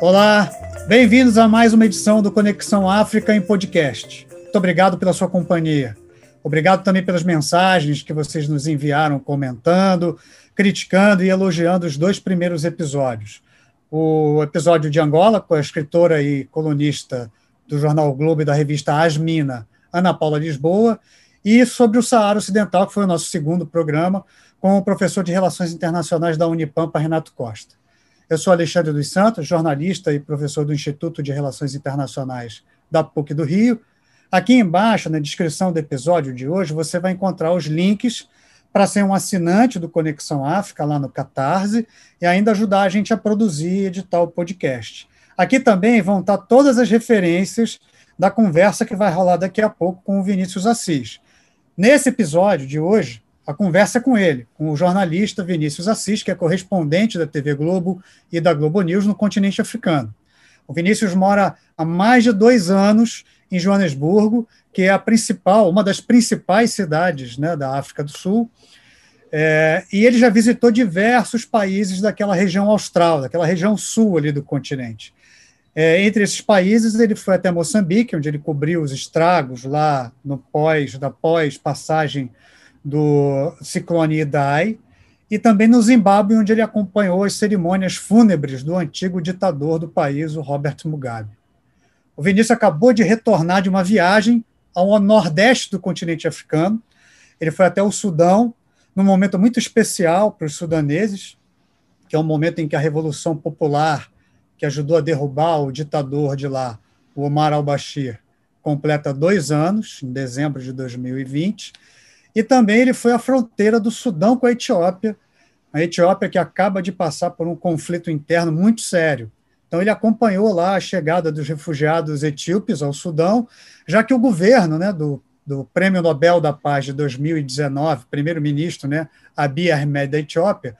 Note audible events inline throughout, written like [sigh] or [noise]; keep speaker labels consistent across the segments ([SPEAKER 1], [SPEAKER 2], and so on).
[SPEAKER 1] Olá, bem-vindos a mais uma edição do Conexão África em podcast. Muito obrigado pela sua companhia. Obrigado também pelas mensagens que vocês nos enviaram comentando, criticando e elogiando os dois primeiros episódios. O episódio de Angola, com a escritora e colunista do jornal o Globo e da revista Asmina, Ana Paula Lisboa, e sobre o Saara Ocidental, que foi o nosso segundo programa, com o professor de Relações Internacionais da Unipampa, Renato Costa. Eu sou Alexandre dos Santos, jornalista e professor do Instituto de Relações Internacionais da PUC do Rio. Aqui embaixo, na descrição do episódio de hoje, você vai encontrar os links para ser um assinante do Conexão África lá no Catarse e ainda ajudar a gente a produzir e editar o podcast. Aqui também vão estar todas as referências da conversa que vai rolar daqui a pouco com o Vinícius Assis. Nesse episódio de hoje, a conversa é com ele, com o jornalista Vinícius Assis, que é correspondente da TV Globo e da Globo News no continente africano. O Vinícius mora há mais de dois anos em Joanesburgo, que é a principal, uma das principais cidades né, da África do Sul, é, e ele já visitou diversos países daquela região austral, daquela região sul ali do continente. É, entre esses países, ele foi até Moçambique, onde ele cobriu os estragos lá no pós, da pós-passagem do ciclone Idai, e também no Zimbábue, onde ele acompanhou as cerimônias fúnebres do antigo ditador do país, o Robert Mugabe. O Vinícius acabou de retornar de uma viagem ao nordeste do continente africano. Ele foi até o Sudão, num momento muito especial para os sudaneses, que é um momento em que a Revolução Popular, que ajudou a derrubar o ditador de lá, o Omar al-Bashir, completa dois anos, em dezembro de 2020, e também ele foi à fronteira do Sudão com a Etiópia, a Etiópia que acaba de passar por um conflito interno muito sério. Então ele acompanhou lá a chegada dos refugiados etíopes ao Sudão, já que o governo né, do, do Prêmio Nobel da Paz de 2019, primeiro-ministro né, Abiy Ahmed da Etiópia,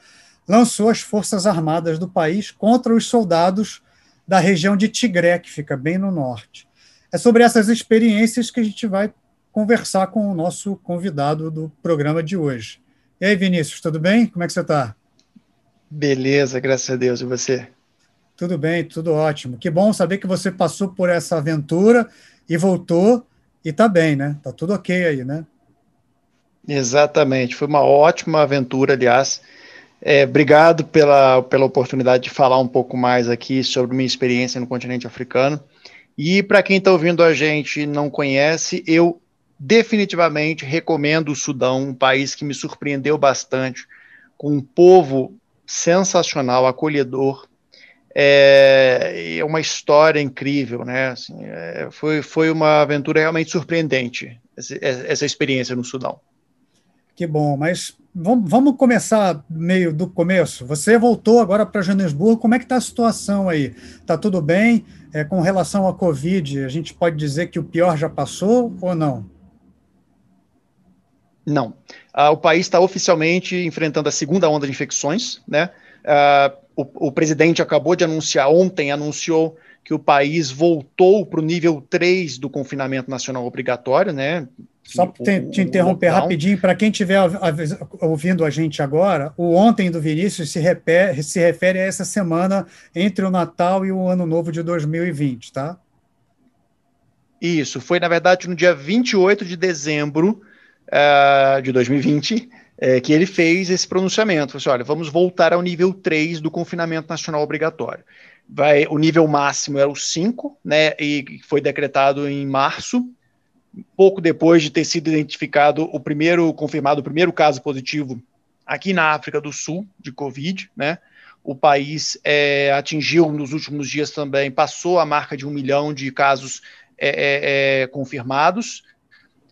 [SPEAKER 1] lançou as forças armadas do país contra os soldados da região de Tigré, que fica bem no norte. É sobre essas experiências que a gente vai conversar com o nosso convidado do programa de hoje. E aí, Vinícius, tudo bem? Como é que você está?
[SPEAKER 2] Beleza, graças a Deus. E você?
[SPEAKER 1] Tudo bem, tudo ótimo. Que bom saber que você passou por essa aventura e voltou e está bem, né? Está tudo ok aí, né?
[SPEAKER 2] Exatamente. Foi uma ótima aventura, aliás. É, obrigado pela, pela oportunidade de falar um pouco mais aqui sobre minha experiência no continente africano. E para quem está ouvindo a gente e não conhece, eu definitivamente recomendo o Sudão, um país que me surpreendeu bastante, com um povo sensacional, acolhedor. É, é uma história incrível, né? Assim, é, foi, foi uma aventura realmente surpreendente, essa, essa experiência no Sudão.
[SPEAKER 1] Que bom, mas vamos, vamos começar meio do começo. Você voltou agora para Joanesburgo, como é que está a situação aí? Está tudo bem? É, com relação à Covid, a gente pode dizer que o pior já passou ou não?
[SPEAKER 2] Não. Uh, o país está oficialmente enfrentando a segunda onda de infecções, né? Uh, o, o, presidente acabou de anunciar, ontem anunciou que o país voltou para o nível 3 do confinamento nacional obrigatório, né?
[SPEAKER 1] Só para te, te, interromper rapidinho, para quem estiver ouvindo a gente agora, o ontem do Vinícius se, repere, se refere a essa semana entre o Natal e o Ano Novo de 2020, tá?
[SPEAKER 2] Isso, foi na verdade no dia 28 de dezembro uh, de 2020, é, que ele fez esse pronunciamento. Falou assim, olha, vamos voltar ao nível 3 do confinamento nacional obrigatório. Vai, o nível máximo era o 5, né, e foi decretado em março, pouco depois de ter sido identificado o primeiro, confirmado o primeiro caso positivo aqui na África do Sul de Covid, né, o país é, atingiu nos últimos dias também, passou a marca de um milhão de casos é, é, é confirmados,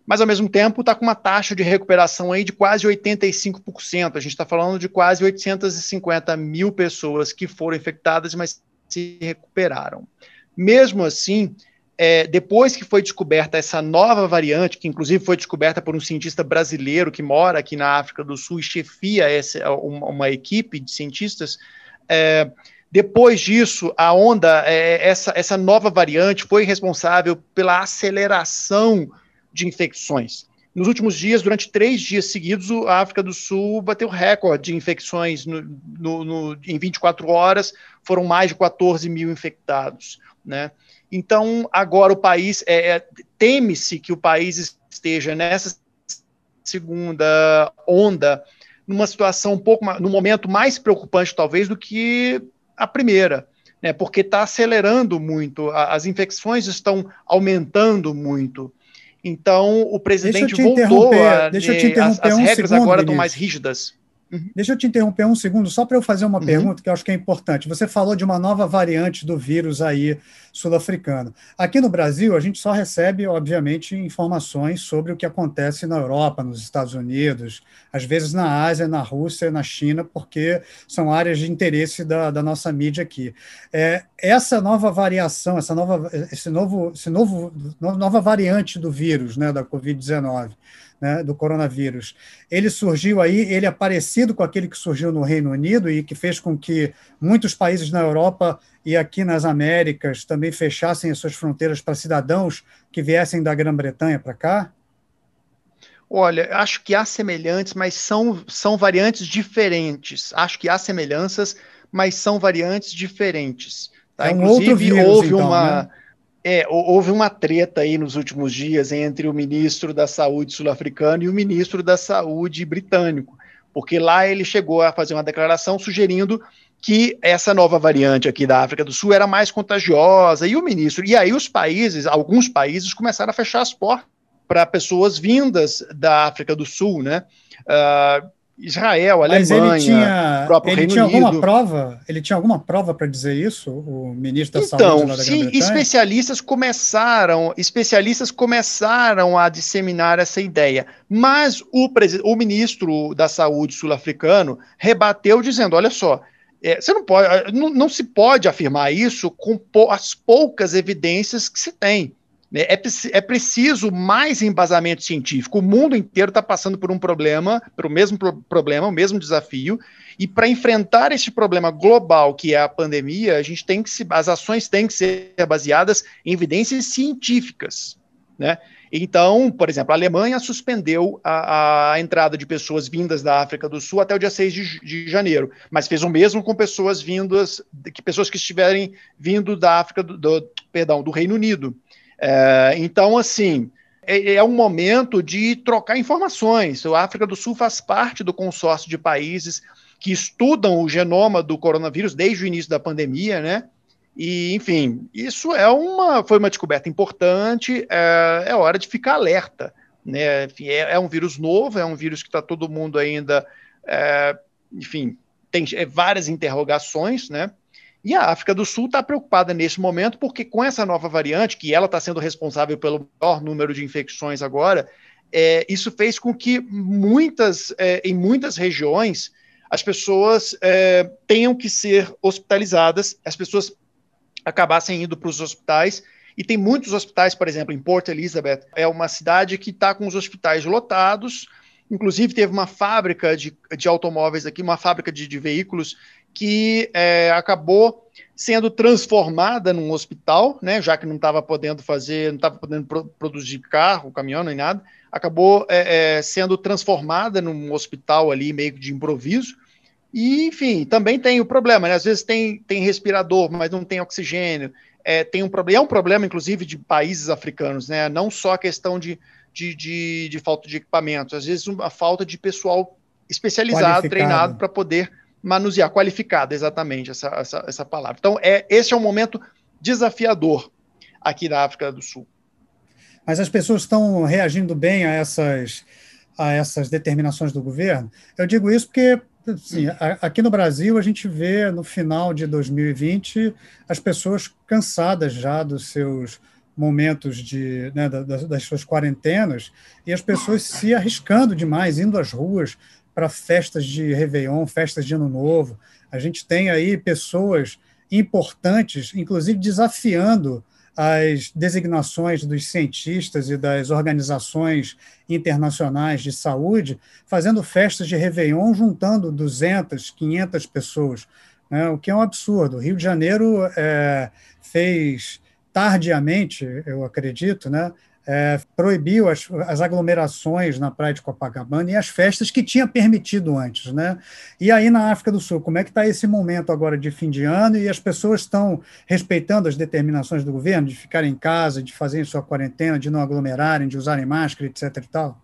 [SPEAKER 2] mas ao mesmo tempo está com uma taxa de recuperação aí de quase 85%. A gente está falando de quase 850 mil pessoas que foram infectadas, mas se recuperaram. Mesmo assim, é, depois que foi descoberta essa nova variante, que inclusive foi descoberta por um cientista brasileiro que mora aqui na África do Sul e chefia essa, uma, uma equipe de cientistas, é, depois disso, a onda, é, essa, essa nova variante foi responsável pela aceleração de infecções. nos últimos dias, durante três dias seguidos, a África do Sul bateu recorde de infecções no, no, no, em 24 horas, foram mais de 14 mil infectados. Né? Então, agora o país, é, é, teme-se que o país esteja nessa segunda onda, numa situação um pouco, no momento mais preocupante, talvez, do que a primeira. Né, porque está acelerando muito, as infecções estão aumentando muito. Então, o presidente voltou a.
[SPEAKER 1] Deixa eu te interromper
[SPEAKER 2] as, as
[SPEAKER 1] um
[SPEAKER 2] regras
[SPEAKER 1] segundo,
[SPEAKER 2] agora estão mais rígidas.
[SPEAKER 1] Uhum. Deixa eu te interromper um segundo, só para eu fazer uma uhum. pergunta que eu acho que é importante. Você falou de uma nova variante do vírus aí sul-africano. Aqui no Brasil, a gente só recebe, obviamente, informações sobre o que acontece na Europa, nos Estados Unidos, às vezes na Ásia, na Rússia, na China, porque são áreas de interesse da, da nossa mídia aqui. É, essa nova variação, essa nova, esse novo, esse novo, nova variante do vírus, né, da Covid-19 né, do coronavírus. Ele surgiu aí, ele é parecido com aquele que surgiu no Reino Unido e que fez com que muitos países na Europa e aqui nas Américas também fechassem as suas fronteiras para cidadãos que viessem da Grã-Bretanha para cá?
[SPEAKER 2] Olha, acho que há semelhantes, mas são, são variantes diferentes. Acho que há semelhanças, mas são variantes diferentes. Tá?
[SPEAKER 1] É um Inclusive, vírus, houve então,
[SPEAKER 2] uma.
[SPEAKER 1] Né?
[SPEAKER 2] É, houve uma treta aí nos últimos dias entre o ministro da Saúde sul-africano e o ministro da Saúde britânico, porque lá ele chegou a fazer uma declaração sugerindo que essa nova variante aqui da África do Sul era mais contagiosa, e o ministro, e aí os países, alguns países começaram a fechar as portas para pessoas vindas da África do Sul, né? Uh, Israel, Mas Alemanha,
[SPEAKER 1] ele tinha, próprio ele Reino tinha alguma Unido. prova? Ele tinha alguma prova para dizer isso, o ministro da
[SPEAKER 2] então,
[SPEAKER 1] Saúde
[SPEAKER 2] lá da sim, especialistas começaram, especialistas começaram a disseminar essa ideia, mas o, o ministro da Saúde sul-africano rebateu dizendo, olha só, é, você não pode, não, não se pode afirmar isso com as poucas evidências que se tem. Né? É, é preciso mais embasamento científico. O mundo inteiro está passando por um problema, pelo mesmo pro problema, o mesmo desafio. E para enfrentar esse problema global que é a pandemia, a gente tem que se, as ações têm que ser baseadas em evidências científicas, né? Então, por exemplo, a Alemanha suspendeu a, a, entrada de pessoas vindas da África do Sul até o dia 6 de, de, janeiro, mas fez o mesmo com pessoas vindas, que pessoas que estiverem vindo da África do, do perdão, do Reino Unido. É, então, assim, é, é, um momento de trocar informações. A África do Sul faz parte do consórcio de países que estudam o genoma do coronavírus desde o início da pandemia, né? E, enfim, isso é uma, foi uma descoberta importante, é, é hora de ficar alerta. Né? É, é, um vírus novo, é um vírus que está todo mundo ainda, é, enfim, tem é, várias interrogações, né? E a África do Sul está preocupada nesse momento, porque com essa nova variante, que ela está sendo responsável pelo maior número de infecções agora, é, isso fez com que muitas, é, em muitas regiões, as pessoas é, tenham que ser hospitalizadas, as pessoas acabassem indo para os hospitais. E tem muitos hospitais, por exemplo, em Port Elizabeth, é uma cidade que está com os hospitais lotados. Inclusive, teve uma fábrica de, de automóveis aqui, uma fábrica de, de veículos que é, acabou sendo transformada num hospital, né, já que não estava podendo fazer, não estava podendo pro, produzir carro, caminhão nem nada, acabou é, é, sendo transformada num hospital ali meio de improviso. E, enfim, também tem o problema, né? Às vezes tem, tem respirador, mas não tem oxigênio. É, tem um problema, é um problema, inclusive, de países africanos, né? Não só a questão de, de, de, de falta de equipamentos, às vezes a falta de pessoal especializado, treinado para poder manusear, qualificada, exatamente essa, essa, essa palavra. Então, é, esse é um momento desafiador aqui na África do Sul.
[SPEAKER 1] Mas as pessoas estão reagindo bem a essas, a essas determinações do governo? Eu digo isso porque assim, aqui no Brasil a gente vê no final de 2020 as pessoas cansadas já dos seus momentos de, né, das, das suas quarentenas e as pessoas se arriscando demais, indo às ruas, para festas de Réveillon, festas de Ano Novo. A gente tem aí pessoas importantes, inclusive desafiando as designações dos cientistas e das organizações internacionais de saúde, fazendo festas de Réveillon, juntando 200, 500 pessoas, né, o que é um absurdo. O Rio de Janeiro é, fez tardiamente, eu acredito, né, é, proibiu as, as, aglomerações na praia de Copacabana e as festas que tinha permitido antes. Né? E aí na África do Sul, como é que está esse momento agora de fim de ano e as pessoas estão respeitando as determinações do governo de ficarem em casa, de fazerem sua quarentena, de não aglomerarem, de usarem máscara, etc. e tal?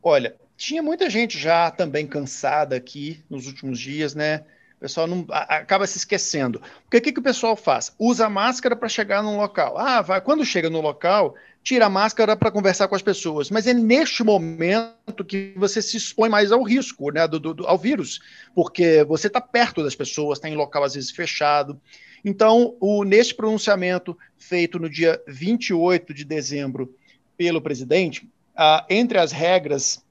[SPEAKER 2] Olha, tinha muita gente já também cansada aqui nos últimos dias, né? O pessoal não acaba se esquecendo. Porque o que, que o pessoal faz? Usa máscara para chegar num local. Ah, vai, quando chega no local, tira a máscara para conversar com as pessoas. Mas é neste momento que você se expõe mais ao risco, né, do, do ao vírus, porque você está perto das pessoas, está em local às vezes fechado. Então, o, neste pronunciamento feito no dia 28 de dezembro pelo presidente, ah, entre as regras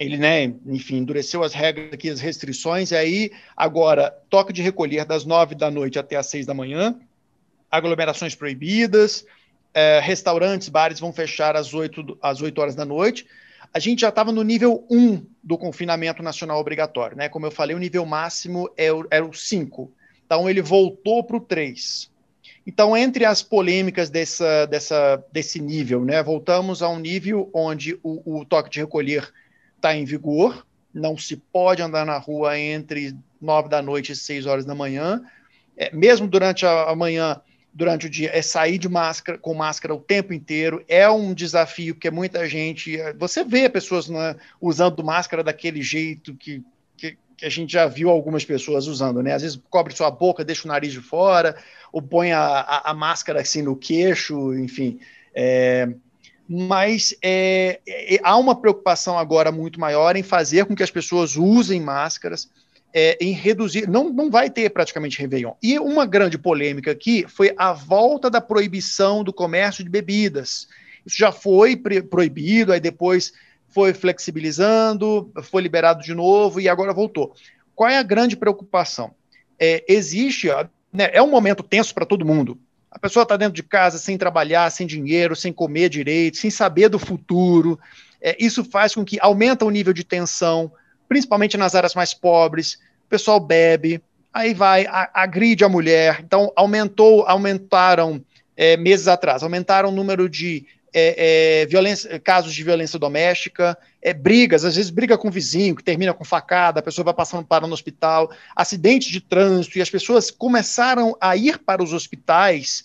[SPEAKER 2] ele, né, enfim, endureceu as regras aqui, as restrições, e aí, agora, toque de recolher das nove da noite até as seis da manhã, aglomerações proibidas, é, restaurantes, bares vão fechar às oito, às oito horas da noite. A gente já estava no nível 1 do confinamento nacional obrigatório, né? Como eu falei, o nível máximo é era o 5. Então, ele voltou para o 3. Então, entre as polêmicas dessa, dessa, desse nível, né, voltamos a um nível onde o, o toque de recolher está em vigor, não se pode andar na rua entre nove da noite e seis horas da manhã, é, mesmo durante a, a manhã, durante o dia, é sair de máscara, com máscara o tempo inteiro, é um desafio, porque muita gente, você vê pessoas né, usando máscara daquele jeito que, que, que, a gente já viu algumas pessoas usando, né, às vezes cobre sua boca, deixa o nariz de fora, ou põe a, a, a máscara assim no queixo, enfim, é, mas é, é, há uma preocupação agora muito maior em fazer com que as pessoas usem máscaras, é, em reduzir. Não, não vai ter praticamente Réveillon. E uma grande polêmica aqui foi a volta da proibição do comércio de bebidas. Isso já foi proibido, aí depois foi flexibilizando, foi liberado de novo e agora voltou. Qual é a grande preocupação? É, existe, né, é um momento tenso para todo mundo. A pessoa está dentro de casa sem trabalhar, sem dinheiro, sem comer direito, sem saber do futuro. É, isso faz com que aumenta o nível de tensão, principalmente nas áreas mais pobres. O pessoal bebe, aí vai, a, agride a mulher. Então, aumentou, aumentaram é, meses atrás, aumentaram o número de é, é, violência, casos de violência doméstica, é, brigas, às vezes briga com o vizinho, que termina com facada, a pessoa vai passando para no hospital, acidentes de trânsito, e as pessoas começaram a ir para os hospitais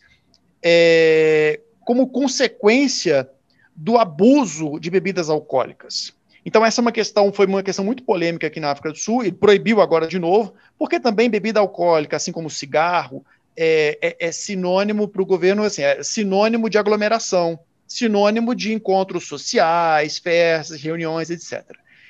[SPEAKER 2] é, como consequência do abuso de bebidas alcoólicas. Então, essa é uma questão, foi uma questão muito polêmica aqui na África do Sul, e proibiu agora de novo, porque também bebida alcoólica, assim como cigarro, é, é, é sinônimo para o governo, assim, é sinônimo de aglomeração sinônimo de encontros sociais, festas, reuniões, etc.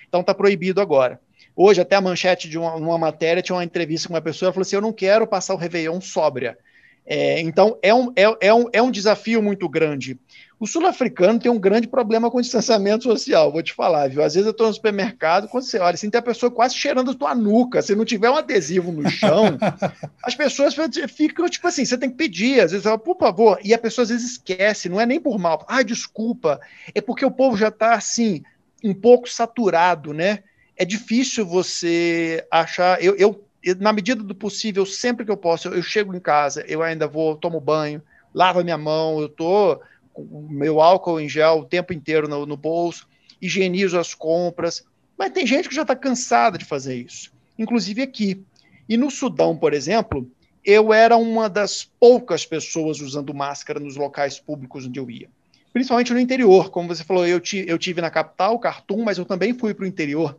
[SPEAKER 2] Então está proibido agora. Hoje, até a manchete de uma, uma, matéria, tinha uma entrevista com uma pessoa, ela falou assim: Eu não quero passar o Réveillon sóbria. É, então, é um, é, é, um, é um desafio muito grande. O sul-africano tem um grande problema com o distanciamento social, vou te falar, viu? Às vezes eu estou no supermercado, quando você olha, assim, tem a pessoa quase cheirando a tua nuca. Se não tiver um adesivo no chão, [laughs] as pessoas ficam, tipo assim, você tem que pedir, às vezes, fala, por favor, e a pessoa às vezes esquece, não é nem por mal. Ah, desculpa, é porque o povo já está, assim, um pouco saturado, né? É difícil você achar. Eu, eu, na medida do possível, sempre que eu posso, eu, eu chego em casa, eu ainda vou, tomo banho, lavo a minha mão, eu tô o meu álcool em gel o tempo inteiro no, no bolso, higienizo as compras. Mas tem gente que já está cansada de fazer isso, inclusive aqui. E no Sudão, por exemplo, eu era uma das poucas pessoas usando máscara nos locais públicos onde eu ia. Principalmente no interior, como você falou, eu, eu tive na capital, Khartoum, mas eu também fui para o interior.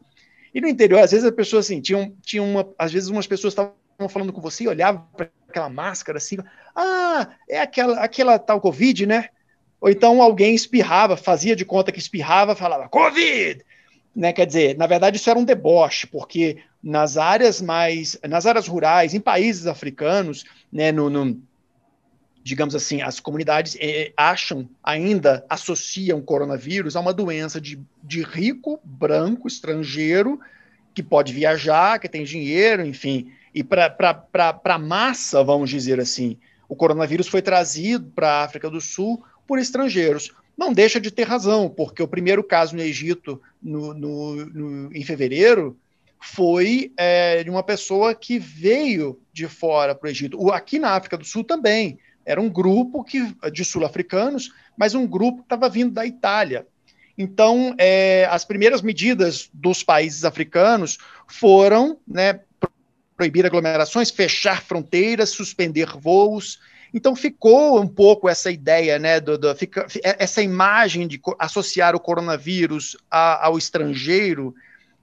[SPEAKER 2] E no interior, às vezes as pessoas assim, tinham, tinham uma, às vezes umas pessoas estavam falando com você e olhavam para aquela máscara assim, ah, é aquela, aquela tal Covid, né? Ou então alguém espirrava, fazia de conta que espirrava, falava Covid! Né, quer dizer, na verdade isso era um deboche, porque nas áreas mais, nas áreas rurais, em países africanos, né, no, no digamos assim, as comunidades eh, acham, ainda associam coronavírus a uma doença de, de rico, branco, estrangeiro, que pode viajar, que tem dinheiro, enfim, e para a massa, vamos dizer assim, o coronavírus foi trazido para a África do Sul por estrangeiros. Não deixa de ter razão, porque o primeiro caso no Egito, no, no, no, em fevereiro, foi é, de uma pessoa que veio de fora para o Egito. Aqui na África do Sul também. Era um grupo que, de sul-africanos, mas um grupo que estava vindo da Itália. Então, é, as primeiras medidas dos países africanos foram né, proibir aglomerações, fechar fronteiras, suspender voos. Então ficou um pouco essa ideia, né, do, do fica, essa imagem de associar o coronavírus a, ao estrangeiro.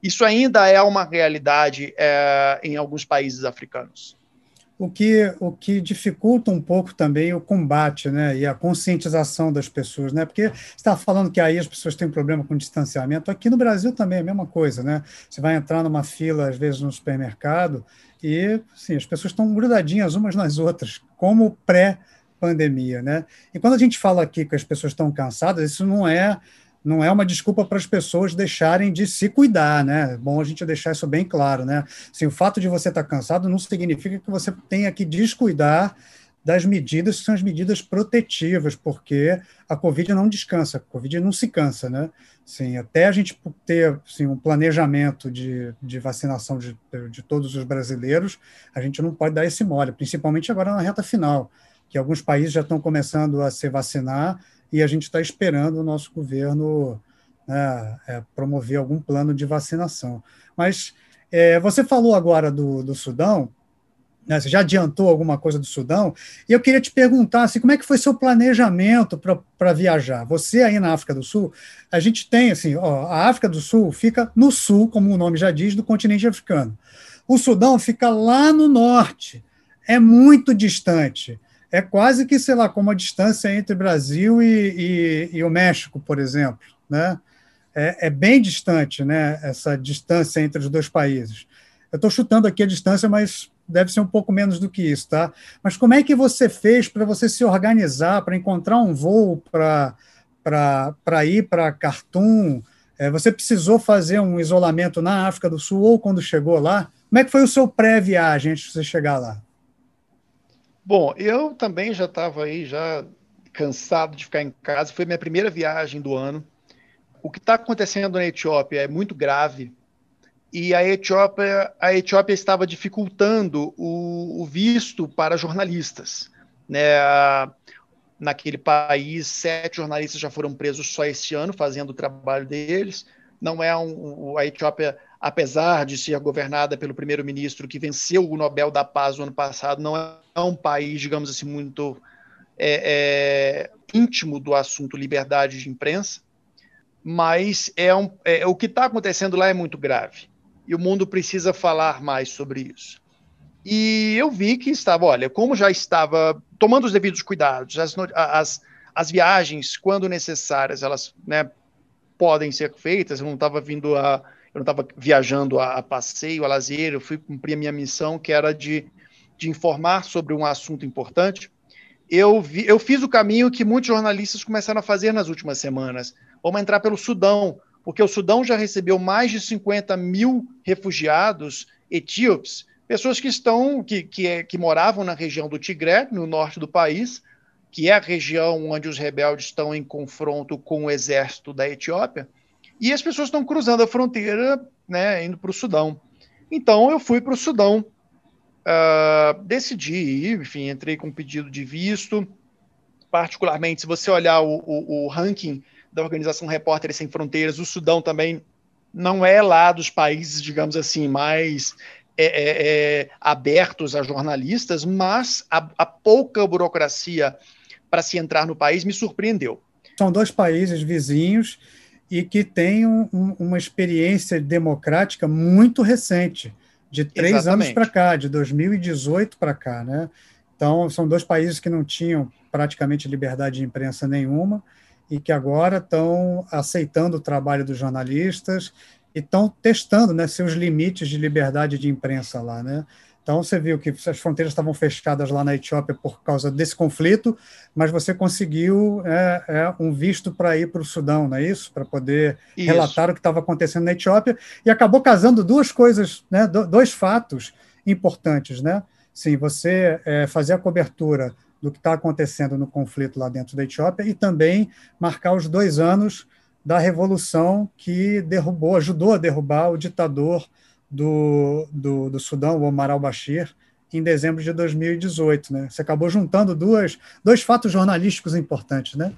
[SPEAKER 2] Isso ainda é uma realidade é, em alguns países africanos
[SPEAKER 1] o que, o que dificulta um pouco também o combate né, e a conscientização das pessoas, né? Porque você está falando que aí as pessoas têm problema com distanciamento. Aqui no Brasil também é a mesma coisa, né? Você vai entrar numa fila, às vezes, no supermercado, e assim, as pessoas estão grudadinhas umas nas outras, como pré-pandemia, né? E quando a gente fala aqui que as pessoas estão cansadas, isso não é não é uma desculpa para as pessoas deixarem de se cuidar, né? Bom a gente deixar isso bem claro, né? Assim, o fato de você estar cansado não significa que você tenha que descuidar das medidas que são as medidas protetivas, porque a Covid não descansa, a Covid não se cansa, né? Sim, até a gente ter assim, um planejamento de, de vacinação de, de todos os brasileiros, a gente não pode dar esse mole, principalmente agora na reta final, que alguns países já estão começando a se vacinar e a gente está esperando o nosso governo né, é, promover algum plano de vacinação. Mas é, você falou agora do, do Sudão, né, você já adiantou alguma coisa do Sudão, e eu queria te perguntar assim, como é que foi seu planejamento para viajar? Você aí na África do Sul, a gente tem assim, ó, a África do Sul fica no sul, como o nome já diz, do continente africano. O Sudão fica lá no norte, é muito distante é quase que, sei lá, como a distância entre Brasil e, e, e o México, por exemplo. Né? É, é, bem distante né, essa distância entre os dois países. Eu estou chutando aqui a distância, mas deve ser um pouco menos do que isso, tá? Mas como é que você fez para você se organizar, para encontrar um voo para ir para Khartoum? É, você precisou fazer um isolamento na África do Sul ou quando chegou lá? Como é que foi o seu pré-viagem antes de você chegar lá?
[SPEAKER 2] Bom, eu também já estava aí, já cansado de ficar em casa. Foi minha primeira viagem do ano. O que está acontecendo na Etiópia é muito grave. E a Etiópia, a Etiópia estava dificultando o, o visto para jornalistas. Né? Naquele país, sete jornalistas já foram presos só esse ano, fazendo o trabalho deles. Não é um, a Etiópia apesar de ser governada pelo primeiro-ministro que venceu o Nobel da Paz no ano passado, não é um país, digamos assim, muito é, é, íntimo do assunto liberdade de imprensa, mas é, um, é o que está acontecendo lá é muito grave e o mundo precisa falar mais sobre isso. E eu vi que estava, olha, como já estava tomando os devidos cuidados, as, as, as viagens, quando necessárias, elas né, podem ser feitas, eu não estava vindo a eu não estava viajando a, a, passeio, a lazer, eu fui cumprir a minha missão, que era de, de informar sobre um assunto importante. Eu, vi, eu fiz o caminho que muitos jornalistas começaram a fazer nas últimas semanas. Vamos entrar pelo Sudão, porque o Sudão já recebeu mais de 50 mil refugiados etíopes, pessoas que estão que, que, é, que moravam na região do Tigré, no norte do país, que é a região onde os rebeldes estão em confronto com o exército da Etiópia e as pessoas estão cruzando a fronteira, né, indo para o Sudão. Então eu fui para o Sudão, uh, decidi ir, enfim, entrei com pedido de visto. Particularmente, se você olhar o, o, o ranking da Organização Repórteres Sem Fronteiras, o Sudão também não é lá dos países, digamos assim, mais é, é, é, abertos a jornalistas, mas a, a pouca burocracia para se entrar no país me surpreendeu.
[SPEAKER 1] São dois países vizinhos e que tem um, uma experiência democrática muito recente, de três Exatamente. anos para cá, de 2018 para cá, né? Então, são dois países que não tinham praticamente liberdade de imprensa nenhuma e que agora estão aceitando o trabalho dos jornalistas e estão testando né, seus limites de liberdade de imprensa lá, né? Então, você viu que as fronteiras estavam fechadas lá na Etiópia por causa desse conflito, mas você conseguiu é, é, um visto para ir para o Sudão, não é isso? Para poder isso. relatar o que estava acontecendo na Etiópia, e acabou casando duas coisas, né, dois fatos importantes. Né? Sim, você é, fazer a cobertura do que está acontecendo no conflito lá dentro da Etiópia e também marcar os dois anos da revolução que derrubou, ajudou a derrubar o ditador do, do, do Sudão, o Omar al-Bashir, em dezembro de 2018. Né? Você acabou juntando duas, dois fatos jornalísticos importantes, né?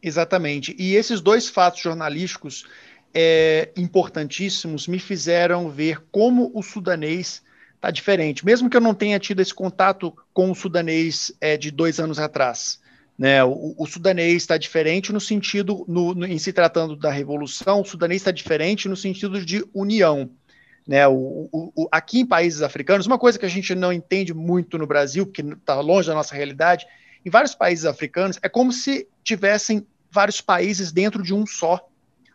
[SPEAKER 2] Exatamente. E esses dois fatos jornalísticos é, importantíssimos me fizeram ver como o sudanês está diferente. Mesmo que eu não tenha tido esse contato com o sudanês é, de dois anos atrás. Né? O, o sudanês está diferente no sentido, no, no, em se tratando da revolução, o sudanês está diferente no sentido de união. Né, o, o, aqui em países africanos, uma coisa que a gente não entende muito no Brasil, porque está longe da nossa realidade, em vários países africanos é como se tivessem vários países dentro de um só.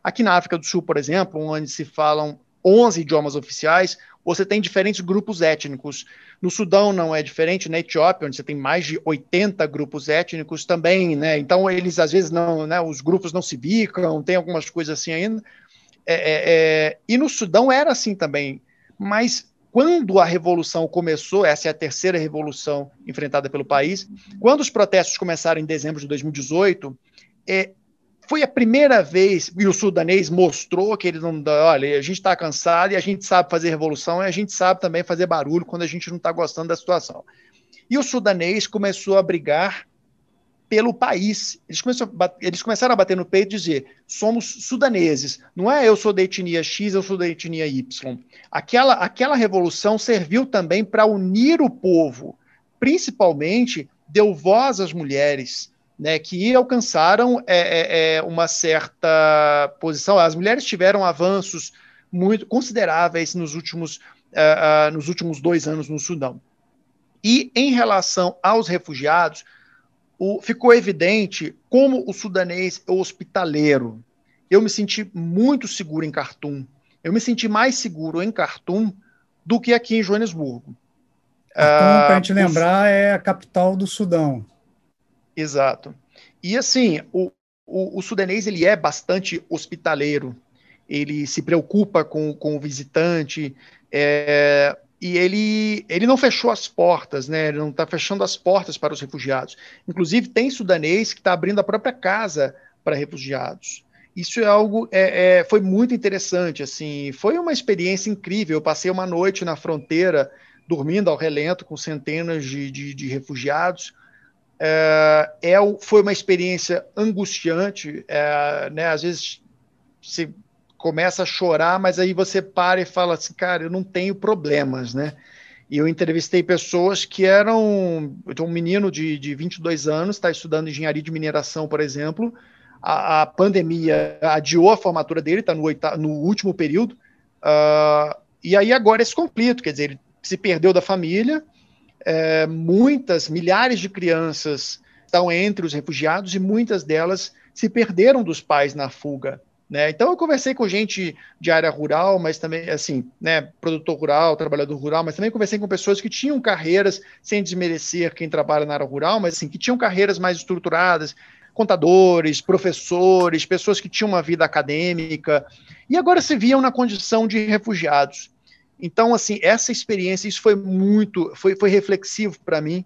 [SPEAKER 2] Aqui na África do Sul, por exemplo, onde se falam 11 idiomas oficiais, você tem diferentes grupos étnicos. No Sudão não é diferente, na Etiópia, onde você tem mais de 80 grupos étnicos também, né? Então eles às vezes não, né? Os grupos não se bicam, tem algumas coisas assim ainda. É, é, é, e no Sudão era assim também. Mas quando a revolução começou, essa é a terceira revolução enfrentada pelo país, quando os protestos começaram em dezembro de 2018, é, foi a primeira vez, e o sudanês mostrou que ele não olha, a gente está cansado e a gente sabe fazer revolução e a gente sabe também fazer barulho quando a gente não está gostando da situação. E o sudanês começou a brigar pelo país. Eles, eles, começaram a bater no peito e dizer: somos sudaneses. Não é eu sou da etnia X, eu sou da etnia Y. Aquela, aquela revolução serviu também para unir o povo, principalmente deu voz às mulheres. Né, que alcançaram é, é, é, uma certa posição. As mulheres tiveram avanços muito consideráveis nos últimos, uh, uh, nos últimos dois anos no Sudão. E em relação aos refugiados, o, ficou evidente como o sudanês é hospitaleiro. Eu me senti muito seguro em Khartoum. Eu me senti mais seguro em Khartoum do que aqui em Joanesburgo.
[SPEAKER 1] Khartoum, para a gente lembrar, é a capital do Sudão.
[SPEAKER 2] Exato. E assim, o, o, o, sudanês ele é bastante hospitaleiro. Ele se preocupa com, com o visitante. É, e ele, ele não fechou as portas, né? Ele não está fechando as portas para os refugiados. Inclusive, tem sudanês que está abrindo a própria casa para refugiados. Isso é algo, é, é, foi muito interessante, assim, foi uma experiência incrível. Eu passei uma noite na fronteira, dormindo ao relento com centenas de, de, de refugiados. É, é, foi uma experiência angustiante, é, né? Às vezes se começa a chorar, mas aí você para e fala assim, cara, eu não tenho problemas, né? E eu entrevistei pessoas que eram. Um menino de, de 22 anos, está estudando engenharia de mineração, por exemplo. A, a pandemia adiou a formatura dele, está no, no último período. Uh, e aí agora esse conflito, quer dizer, ele se perdeu da família. É, muitas, milhares de crianças estão entre os refugiados e muitas delas se perderam dos pais na fuga. Né? Então eu conversei com gente de área rural, mas também assim, né, produtor rural, trabalhador rural, mas também conversei com pessoas que tinham carreiras sem desmerecer quem trabalha na área rural, mas assim que tinham carreiras mais estruturadas, contadores, professores, pessoas que tinham uma vida acadêmica e agora se viam na condição de refugiados. Então assim essa experiência isso foi muito foi, foi reflexivo para mim.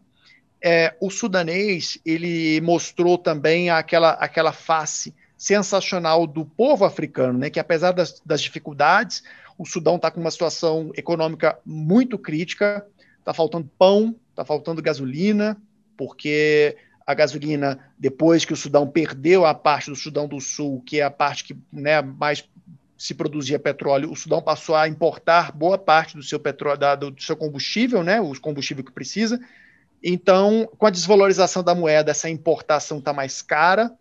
[SPEAKER 2] É, o sudanês ele mostrou também aquela aquela face sensacional do povo africano, né, que apesar das, das dificuldades, o Sudão está com uma situação econômica muito crítica, está faltando pão, está faltando gasolina, porque a gasolina, depois que o Sudão perdeu a parte do Sudão do Sul, que é a parte que né, mais se produzia petróleo, o Sudão passou a importar boa parte do seu petróleo, da, do seu combustível, né, o combustível que precisa. Então, com a desvalorização da moeda, essa importação está mais cara.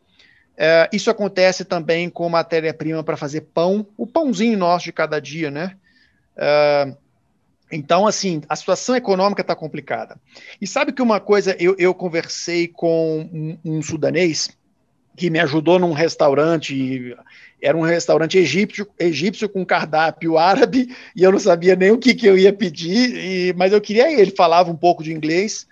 [SPEAKER 2] É, isso acontece também com matéria-prima para fazer pão, o pãozinho nosso de cada dia, né? É, então, assim, a situação econômica está complicada. E sabe que uma coisa, eu, eu conversei com um, um, sudanês que me ajudou num restaurante, era um restaurante egípcio, egípcio com cardápio árabe, e eu não sabia nem o que, que eu ia pedir, e, mas eu queria ele falava um pouco de inglês,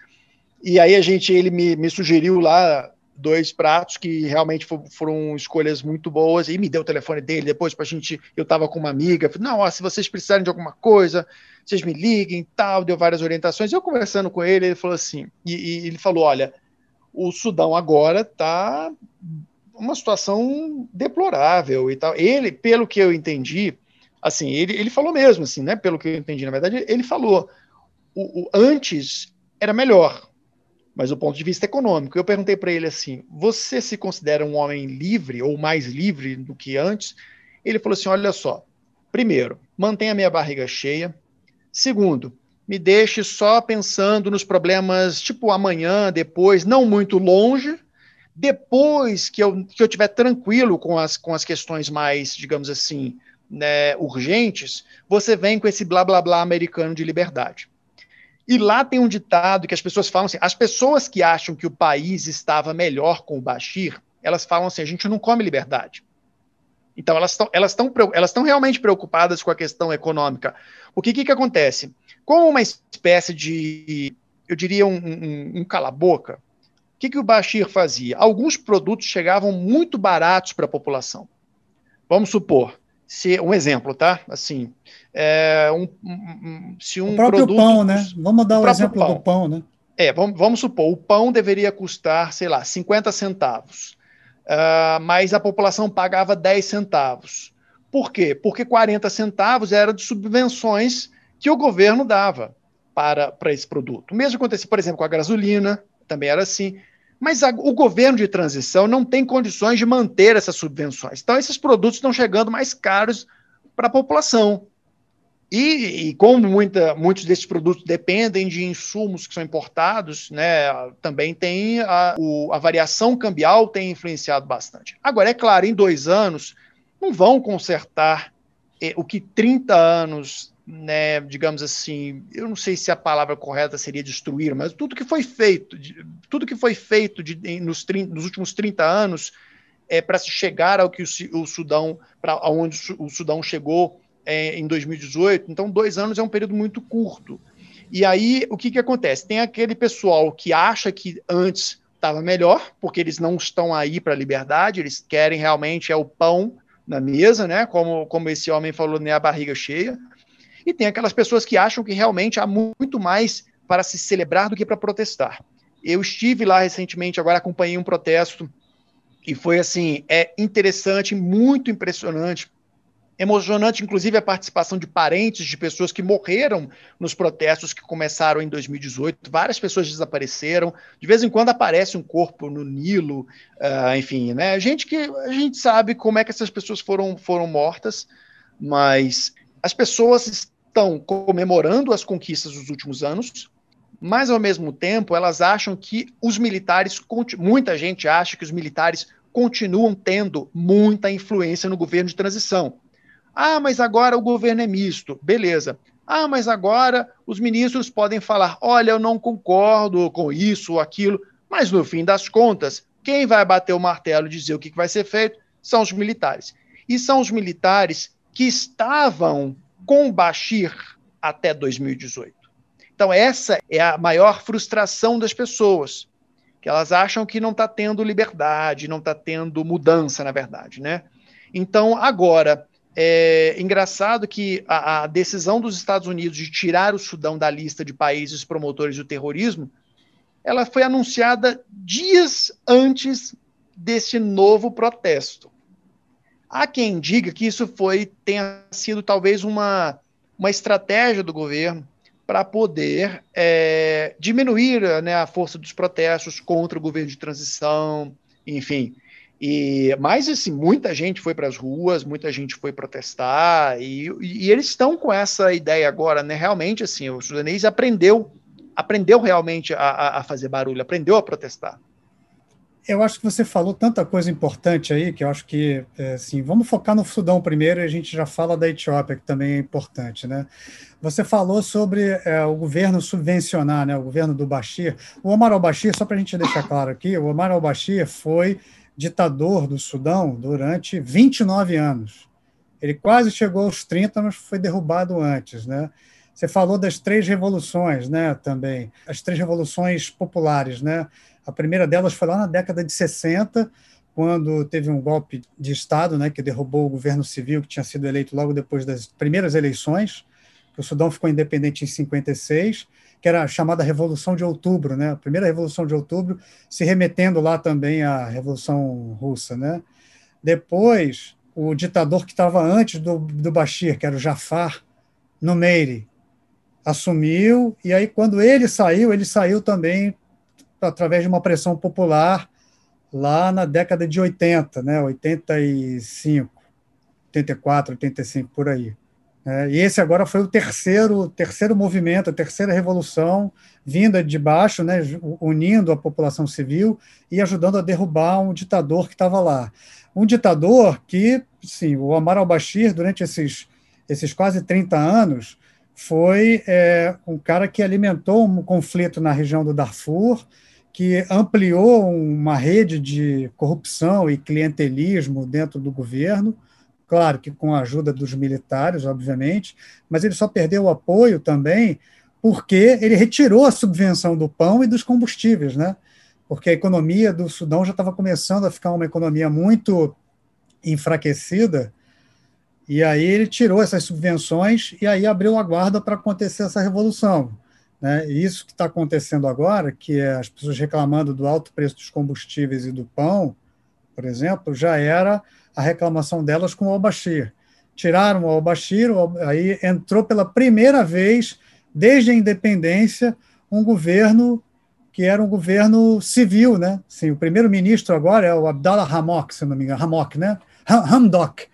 [SPEAKER 2] e aí a gente, ele me, me sugeriu lá dois pratos que realmente foram escolhas muito boas e me deu o telefone dele depois para a gente eu estava com uma amiga falei, não ó, se vocês precisarem de alguma coisa vocês me liguem tal deu várias orientações eu conversando com ele ele falou assim e, e ele falou olha o Sudão agora está uma situação deplorável e tal ele pelo que eu entendi assim ele, ele falou mesmo assim né pelo que eu entendi na verdade ele falou o, o antes era melhor, mas do ponto de vista econômico. Eu perguntei para ele assim: você se considera um homem livre ou mais livre do que antes? Ele falou assim: olha só, primeiro, mantenha minha barriga cheia. Segundo, me deixe só pensando nos problemas tipo amanhã, depois, não muito longe. Depois que eu, que eu tiver tranquilo com as, com as questões mais, digamos assim, né, urgentes, você vem com esse blá blá blá americano de liberdade. E lá tem um ditado que as pessoas falam assim: as pessoas que acham que o país estava melhor com o Bashir, elas falam assim: a gente não come liberdade. Então elas estão elas elas realmente preocupadas com a questão econômica. O que, que, que acontece? Como uma espécie de, eu diria, um, um, um cala-boca, o que, que o Bashir fazia? Alguns produtos chegavam muito baratos para a população. Vamos supor, se um exemplo, tá? Assim, é, um, um, se um
[SPEAKER 1] o próprio produto, pão, né? Vamos dar o, o exemplo pão. do pão, né?
[SPEAKER 2] É, vamos, vamos, supor, o pão deveria custar, sei lá, 50 centavos, uh, mas a população pagava 10 centavos. Por quê? Porque 40 centavos era de subvenções que o governo dava para, para esse produto. O mesmo acontecia, por exemplo, com a gasolina, também era assim. Mas a, o governo de transição não tem condições de manter essas subvenções. Então, esses produtos estão chegando mais caros para a população. E, e como muita, muitos desses produtos dependem de insumos que são importados, né, também tem a, o, a variação cambial tem influenciado bastante. Agora, é claro, em dois anos, não vão consertar eh, o que 30 anos né, digamos assim, eu não sei se a palavra correta seria destruir, mas tudo que foi feito, tudo que foi feito de, nos, 30, nos últimos 30 anos é, para se chegar ao que o, o Sudão, para onde o Sudão chegou é, em 2018. Então, dois anos é um período muito curto. E aí, o que, que acontece? Tem aquele pessoal que acha que antes estava melhor, porque eles não estão aí para a liberdade, eles querem realmente é o pão na mesa, né? Como, como esse homem falou, nem a barriga cheia. E tem aquelas pessoas que acham que realmente há muito mais para se celebrar do que para protestar. Eu estive lá recentemente, agora acompanhei um protesto e foi assim, é interessante, muito impressionante, emocionante, inclusive a participação de parentes de pessoas que morreram nos protestos que começaram em 2018. Várias pessoas desapareceram. De vez em quando aparece um corpo no Nilo, uh, enfim, né? Gente que a gente sabe como é que essas pessoas foram, foram mortas, mas as pessoas estão comemorando as conquistas dos últimos anos, mas ao mesmo tempo elas acham que os militares, muita gente acha que os militares continuam tendo muita influência no governo de transição. Ah, mas agora o governo é misto. Beleza. Ah, mas agora os ministros podem falar: olha, eu não concordo com isso ou aquilo, mas no fim das contas, quem vai bater o martelo e dizer o que vai ser feito são os militares. E são os militares que estavam com Bashir até 2018. Então, essa é a maior frustração das pessoas, que elas acham que não está tendo liberdade, não está tendo mudança, na verdade. Né? Então, agora, é engraçado que a, a, decisão dos Estados Unidos de tirar o Sudão da lista de países promotores do terrorismo, ela foi anunciada dias antes desse novo protesto. Há quem diga que isso foi tenha sido talvez uma, uma estratégia do governo para poder é, diminuir né, a força dos protestos contra o governo de transição, enfim. E mas assim, muita gente foi para as ruas, muita gente foi protestar e, e eles estão com essa ideia agora, né? Realmente assim, o sudanês aprendeu, aprendeu realmente a, a fazer barulho, aprendeu a protestar
[SPEAKER 1] eu acho que você falou tanta coisa importante aí que eu acho que, é, assim, vamos focar no Sudão primeiro e a gente já fala da Etiópia, que também é importante, né? Você falou sobre é, o governo subvencionar, né, o governo do Bashir. O Omar al-Bashir, só para a gente deixar claro aqui, o Omar al-Bashir foi ditador do Sudão durante 29 anos. Ele quase chegou aos 30, mas foi derrubado antes, né? Você falou das três revoluções, né, também, as três revoluções populares, né? A primeira delas foi lá na década de 60, quando teve um golpe de Estado né, que derrubou o governo civil que tinha sido eleito logo depois das primeiras eleições. O Sudão ficou independente em 56, que era a chamada Revolução de Outubro, né? a primeira Revolução de Outubro, se remetendo lá também à Revolução Russa. Né? Depois, o ditador que estava antes do, do Bashir, que era o Jafar Numeiri, assumiu, e aí quando ele saiu, ele saiu também através de uma pressão popular lá na década de 80, né, 85, 84, 85, por aí. É, e esse agora foi o terceiro, terceiro movimento, a terceira revolução vinda de baixo, né, unindo a população civil e ajudando a derrubar um ditador que estava lá. Um ditador que, sim, o Omar al-Bashir, durante esses, esses quase 30 anos, foi é, um cara que alimentou um conflito na região do Darfur, que ampliou uma rede de corrupção e clientelismo dentro do governo, claro que com a ajuda dos militares, obviamente, mas ele só perdeu o apoio também porque ele retirou a subvenção do pão e dos combustíveis, né? Porque a economia do Sudão já estava começando a ficar uma economia muito enfraquecida, e aí ele tirou essas subvenções e aí abriu a guarda para acontecer essa revolução. Né? E isso que está acontecendo agora, que é as pessoas reclamando do alto preço dos combustíveis e do pão, por exemplo, já era a reclamação delas com o Al-Bashir. Tiraram o Al-Bashir, aí entrou pela primeira vez, desde a independência, um governo que era um governo civil, né? Sim, o primeiro-ministro agora é o Abdallah Hamok, se não me engano, Hamok, né? Hamdok,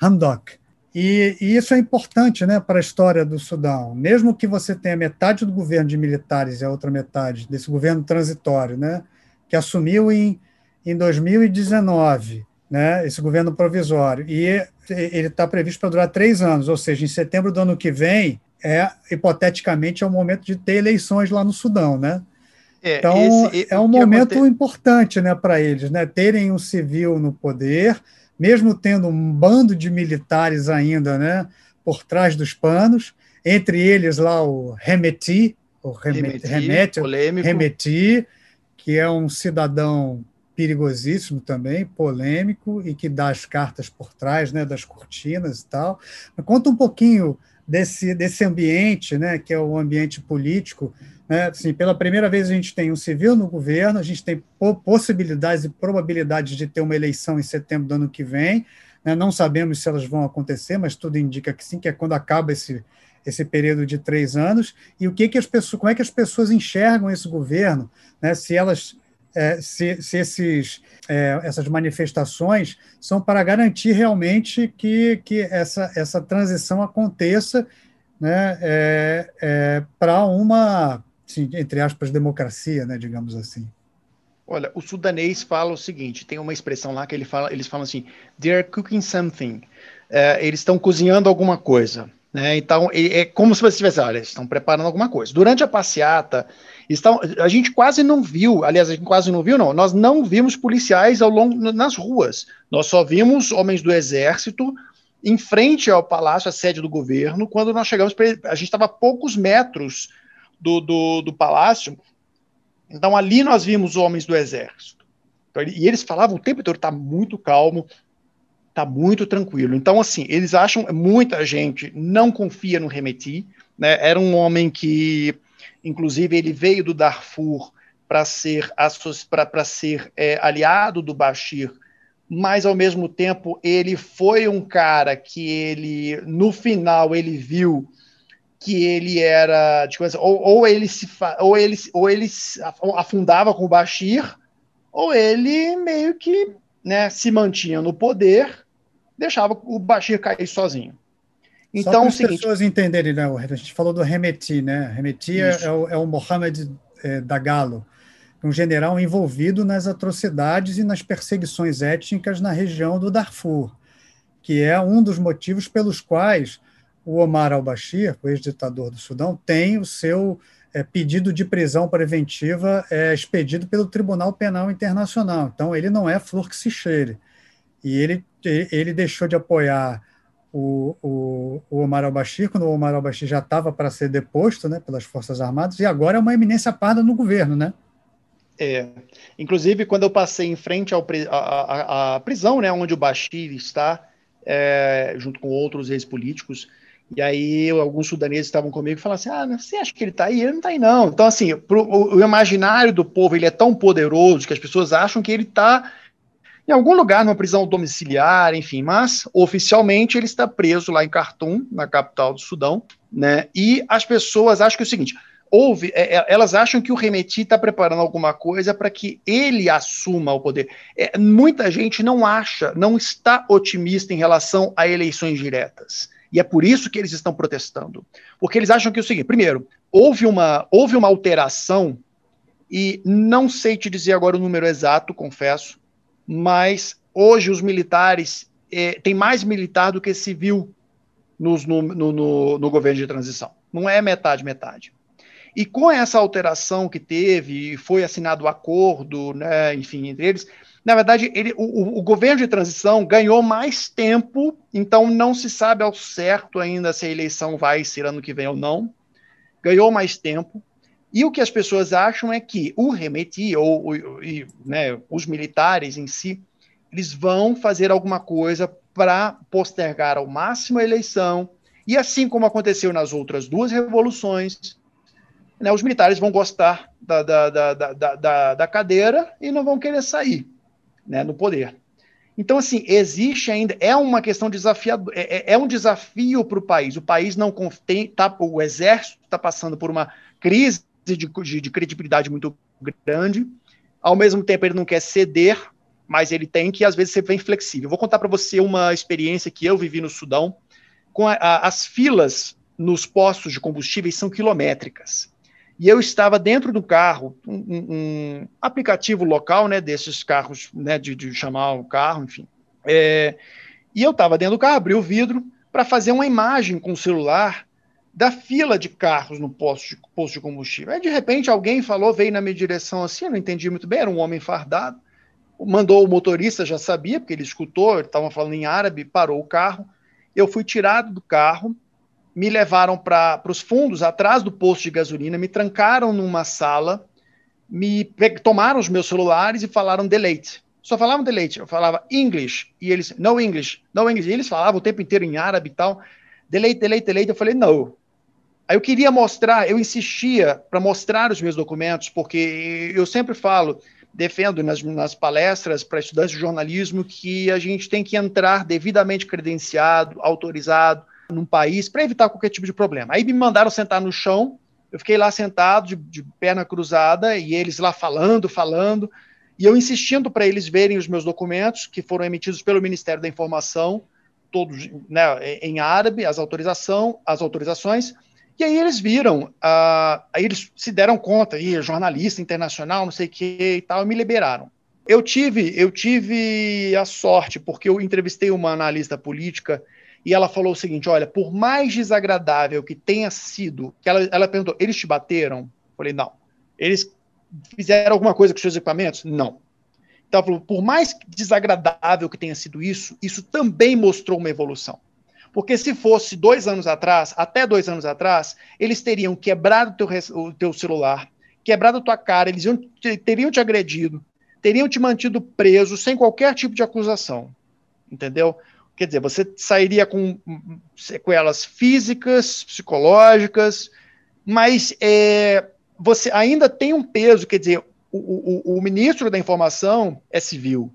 [SPEAKER 1] Hamdok. E, e, isso é importante né, para a história do Sudão. Mesmo que você tenha metade do governo de militares e a outra metade desse governo transitório, né, que assumiu em, em 2019, né, esse governo provisório, e ele está previsto para durar três anos, ou seja, em setembro do ano que vem, é hipoteticamente é o momento de ter eleições lá no Sudão, né? É, então esse, é um momento aconte... importante, né, para eles, né, terem um civil no poder, mesmo tendo um bando de militares ainda né, por trás dos panos, entre eles lá o Remeti, o Remeti, Remeti, Remeti, que é um cidadão perigosíssimo também, polêmico, e que dá as cartas por trás né, das cortinas e tal. Conta um pouquinho desse, desse ambiente, né, que é o ambiente político, né? Assim, pela primeira vez a gente tem um civil no governo, a gente tem possibilidades e probabilidades de ter uma eleição em setembro do ano que vem. Né? Não sabemos se elas vão acontecer, mas tudo indica que sim, que é quando acaba esse, esse período de três anos. E o que, que as pessoas, como é que as pessoas enxergam esse governo? Né? Se elas é, se, se esses, é, essas manifestações são para garantir realmente que, que essa, essa transição aconteça né, é, é para uma sim, entre aspas, democracia, né, digamos assim.
[SPEAKER 2] Olha, o sudanês fala o seguinte: tem uma expressão lá que ele fala, eles falam assim, they're cooking something. É, eles estão cozinhando alguma coisa. Né? Então, é, é como se você tivesse, olha, eles estão preparando alguma coisa. Durante a passeata, estão, a gente quase não viu, aliás, a gente quase não viu, não, nós não vimos policiais ao longo nas ruas. Nós só vimos homens do exército em frente ao palácio, a sede do governo, quando nós chegamos, a gente estava a poucos metros do, do, do palácio. Então ali nós vimos homens do exército. Então, e eles falavam o tempo todo, está muito calmo, está muito tranquilo. Então, assim, eles acham, muita gente não confia no Remeti, né? Era um homem que, inclusive, ele veio do Darfur para ser, para ser é, aliado do Bashir, mas ao mesmo tempo ele foi um cara que ele, no final, ele viu que ele era tipo ou, ou ele se ou ele ou ele afundava com o Bashir ou ele meio que né, se mantinha no poder deixava o Bashir cair sozinho
[SPEAKER 1] então Só para as seguinte, pessoas entenderem né, a gente falou do Remeti né Remeti é, é, o, é o Mohammed é, Dagalo um general envolvido nas atrocidades e nas perseguições étnicas na região do Darfur que é um dos motivos pelos quais o Omar al-Bashir, o ex-ditador do Sudão, tem o seu é, pedido de prisão preventiva é, expedido pelo Tribunal Penal Internacional. Então, ele não é flor que se cheire. E ele, ele deixou de apoiar o, o, o Omar al-Bashir, quando o Omar al-Bashir já estava para ser deposto né, pelas Forças Armadas, e agora é uma eminência parda no governo, né?
[SPEAKER 2] É. Inclusive, quando eu passei em frente à prisão, né, onde o Bashir está, é, junto com outros ex-políticos, e aí alguns sudaneses estavam comigo e falaram assim: ah, você acha que ele está aí? Ele não está aí, não. Então, assim, pro, o, o, imaginário do povo ele é tão poderoso que as pessoas acham que ele está em algum lugar, numa prisão domiciliar, enfim, mas oficialmente ele está preso lá em Khartoum, na capital do Sudão, Né? E as pessoas acham que é o seguinte: houve, é, é elas acham que o Remeti está preparando alguma coisa para que ele assuma o poder. É, muita gente não acha, não está otimista em relação a eleições diretas. E é por isso que eles estão protestando. Porque eles acham que é o seguinte: primeiro, houve uma, houve uma alteração, e não sei te dizer agora o número exato, confesso, mas hoje os militares, é, tem mais militar do que civil nos, no, no, no, no governo de transição. Não é metade, metade. E com essa alteração que teve, foi assinado o um acordo, né, enfim, entre eles, na verdade, ele, o, o, governo de transição ganhou mais tempo, então não se sabe ao certo ainda se a eleição vai ser ano que vem ou não. Ganhou mais tempo. E o que as pessoas acham é que o Remeti, ou, ou né, os militares em si, eles vão fazer alguma coisa para postergar ao máximo a eleição. E assim como aconteceu nas outras duas revoluções, né, os militares vão gostar da, da, da, da, da cadeira e não vão querer sair né, no poder. Então, assim, existe ainda, é uma questão desafiadora, é, é, é um desafio para o país. O país não tem, tá, o exército está passando por uma crise de, de, de, credibilidade muito grande. Ao mesmo tempo, ele não quer ceder, mas ele tem que, às vezes, ser bem flexível. Vou contar para você uma experiência que eu vivi no Sudão. Com a, a, as filas nos postos de combustíveis são quilométricas. E eu estava dentro do carro, um, um aplicativo local, né, desses carros, né, de, de chamar o carro, enfim. É, e eu estava dentro do carro, abri o vidro para fazer uma imagem com o celular da fila de carros no posto de, posto de combustível. Aí, de repente, alguém falou, veio na minha direção assim, eu não entendi muito bem, era um homem fardado, mandou o motorista, já sabia, porque ele escutou, estavam falando em árabe, parou o carro. Eu fui tirado do carro, me levaram para os fundos, atrás do posto de gasolina, me trancaram numa sala, me tomaram os meus celulares e falaram deleite. Só falavam deleite. Eu falava English e eles no English, no English. E eles falavam o tempo inteiro em árabe e tal. Deleite, deleite, deleite. Eu falei não. Aí eu queria mostrar, eu insistia para mostrar os meus documentos, porque eu sempre falo, defendo nas, nas palestras para estudantes de jornalismo que a gente tem que entrar devidamente credenciado, autorizado, num país para evitar qualquer tipo de problema. Aí me mandaram sentar no chão, eu fiquei lá sentado, de, de perna cruzada, e eles lá falando, falando, e eu insistindo para eles verem os meus documentos, que foram emitidos pelo Ministério da Informação, todos né, em árabe, as, autorização, as autorizações, e aí eles viram, uh, aí eles se deram conta, aí, jornalista internacional, não sei o que e tal, e me liberaram. Eu tive, eu tive a sorte, porque eu entrevistei uma analista política e ela falou o seguinte: olha, por mais desagradável que tenha sido, que ela, ela perguntou, eles te bateram? Eu falei, não. Eles fizeram alguma coisa com seus equipamentos? Não. Então, ela falou, por mais desagradável que tenha sido isso, isso também mostrou uma evolução. Porque se fosse dois anos atrás, até dois anos atrás, eles teriam quebrado teu, o teu celular, quebrado a tua cara, eles iam, teriam te agredido, teriam te mantido preso sem qualquer tipo de acusação. Entendeu? Quer dizer, você sairia com sequelas físicas, psicológicas, mas é, você ainda tem um peso, quer dizer, o, o, o, ministro da informação é civil.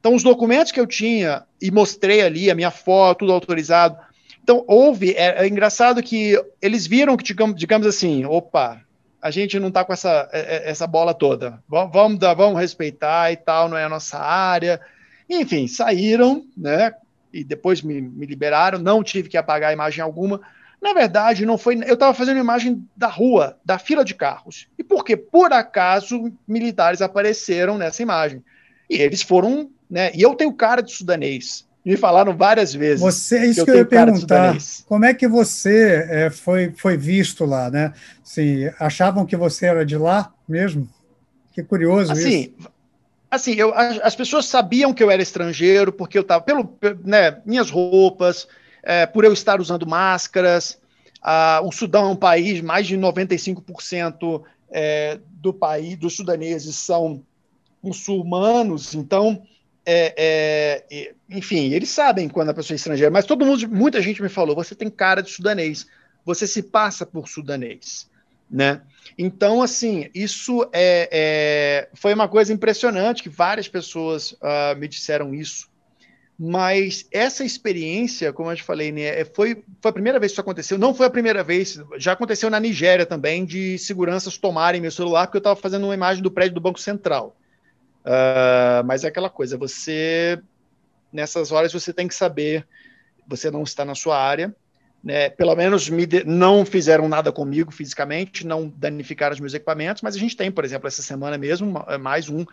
[SPEAKER 2] Então, os documentos que eu tinha e mostrei ali, a minha foto, tudo autorizado. Então, houve. É, é engraçado que eles viram que, digamos, digamos assim, opa, a gente não está com essa, é, é, essa bola toda. Vamos, vamos, vamos respeitar e tal, não é a nossa área. Enfim, saíram, né? e depois me, me liberaram, não tive que apagar imagem alguma. Na verdade, não foi. Eu estava fazendo imagem da rua, da fila de carros. E porque, por acaso, militares apareceram nessa imagem. E eles foram. Né, e eu tenho cara de sudanês. Me falaram várias vezes.
[SPEAKER 1] Você, é isso que eu, que eu ia perguntar. Como é que você é, foi, foi visto lá, né? Assim, achavam que você era de lá mesmo? Que curioso
[SPEAKER 2] assim, isso assim, eu, as pessoas sabiam que eu era estrangeiro, porque eu estava, pelo, né, minhas roupas, é, por eu estar usando máscaras. Ah, o Sudão é um país, mais de 95% é, do país, dos sudaneses são muçulmanos, então, é, é, enfim, eles sabem quando a pessoa é estrangeira, mas todo mundo, muita gente me falou, você tem cara de sudanês, você se passa por sudanês, né? Então, assim, isso é, é, foi uma coisa impressionante que várias pessoas uh, me disseram isso. Mas essa experiência, como eu te falei, né, é, foi, foi a primeira vez que isso aconteceu. Não foi a primeira vez, já aconteceu na Nigéria também, de seguranças tomarem meu celular, porque eu estava fazendo uma imagem do prédio do Banco Central. Uh, mas é aquela coisa, você, nessas horas, você tem que saber, você não está na sua área, né, pelo menos me de, não fizeram nada comigo fisicamente, não danificaram os meus equipamentos, mas a gente tem, por exemplo, essa semana mesmo, mais um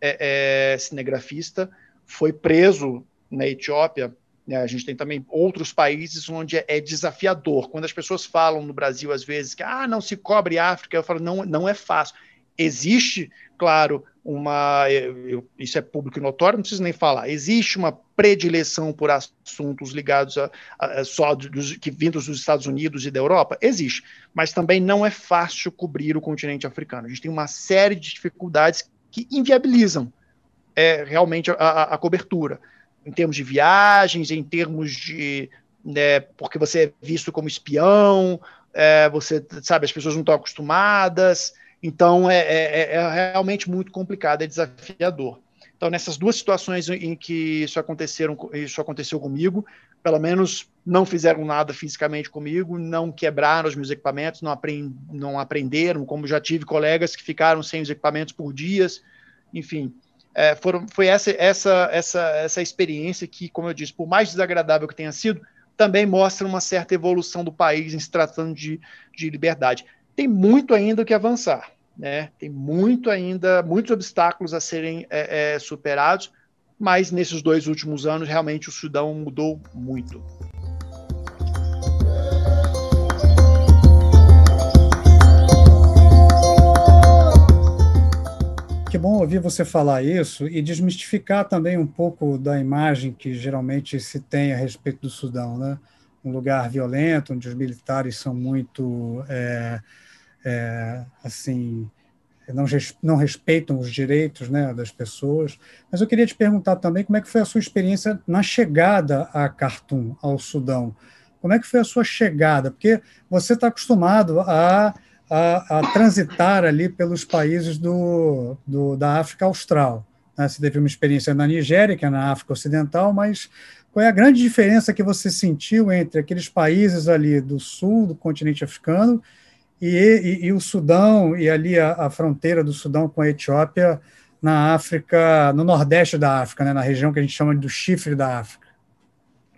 [SPEAKER 2] é, é, cinegrafista foi preso na Etiópia, né, a gente tem também outros países onde é, é, desafiador. Quando as pessoas falam no Brasil, às vezes, que ah, não se cobre África, eu falo, não, não é fácil. Existe, claro, uma. Eu, isso é público e notório, não preciso nem falar. Existe uma predileção por assuntos ligados a, a, a só dos, que vindos dos Estados Unidos e da Europa? Existe. Mas também não é fácil cobrir o continente africano. A gente tem uma série de dificuldades que inviabilizam é, realmente a, a cobertura em termos de viagens, em termos de. Né, porque você é visto como espião, é, você sabe, as pessoas não estão acostumadas, então é, é, é, é, realmente muito complicado, é desafiador. Então, nessas duas situações em que isso, aconteceram, isso aconteceu comigo, pelo menos não fizeram nada fisicamente comigo, não quebraram os meus equipamentos, não, aprend, não aprenderam, como já tive colegas que ficaram sem os equipamentos por dias, enfim é, foram, foi essa, essa, essa, essa experiência que, como eu disse, por mais desagradável que tenha sido, também mostra uma certa evolução do país em se tratando de, de liberdade. Tem muito ainda que avançar, né? tem muito ainda, muitos obstáculos a serem é, é, superados, mas nesses dois últimos anos, realmente o Sudão mudou muito.
[SPEAKER 1] Que bom ouvir você falar isso e desmistificar também um pouco da imagem que geralmente se tem a respeito do Sudão, né? Um lugar violento, onde os militares são muito, é, é, assim, não, não respeitam os direitos né, das pessoas. Mas eu queria te perguntar também como é que foi a sua experiência na chegada a Khartoum, ao Sudão. Como é que foi a sua chegada? Porque você está acostumado a a, a transitar ali pelos países do, do, da África Austral. Né? Você teve uma experiência na Nigéria, que é na África Ocidental, mas qual é a grande diferença que você sentiu entre aqueles países ali do sul do continente africano e, e, e o Sudão, e ali a, a, fronteira do Sudão com a Etiópia, na África, no nordeste da África, né? na região que a gente chama do chifre da África?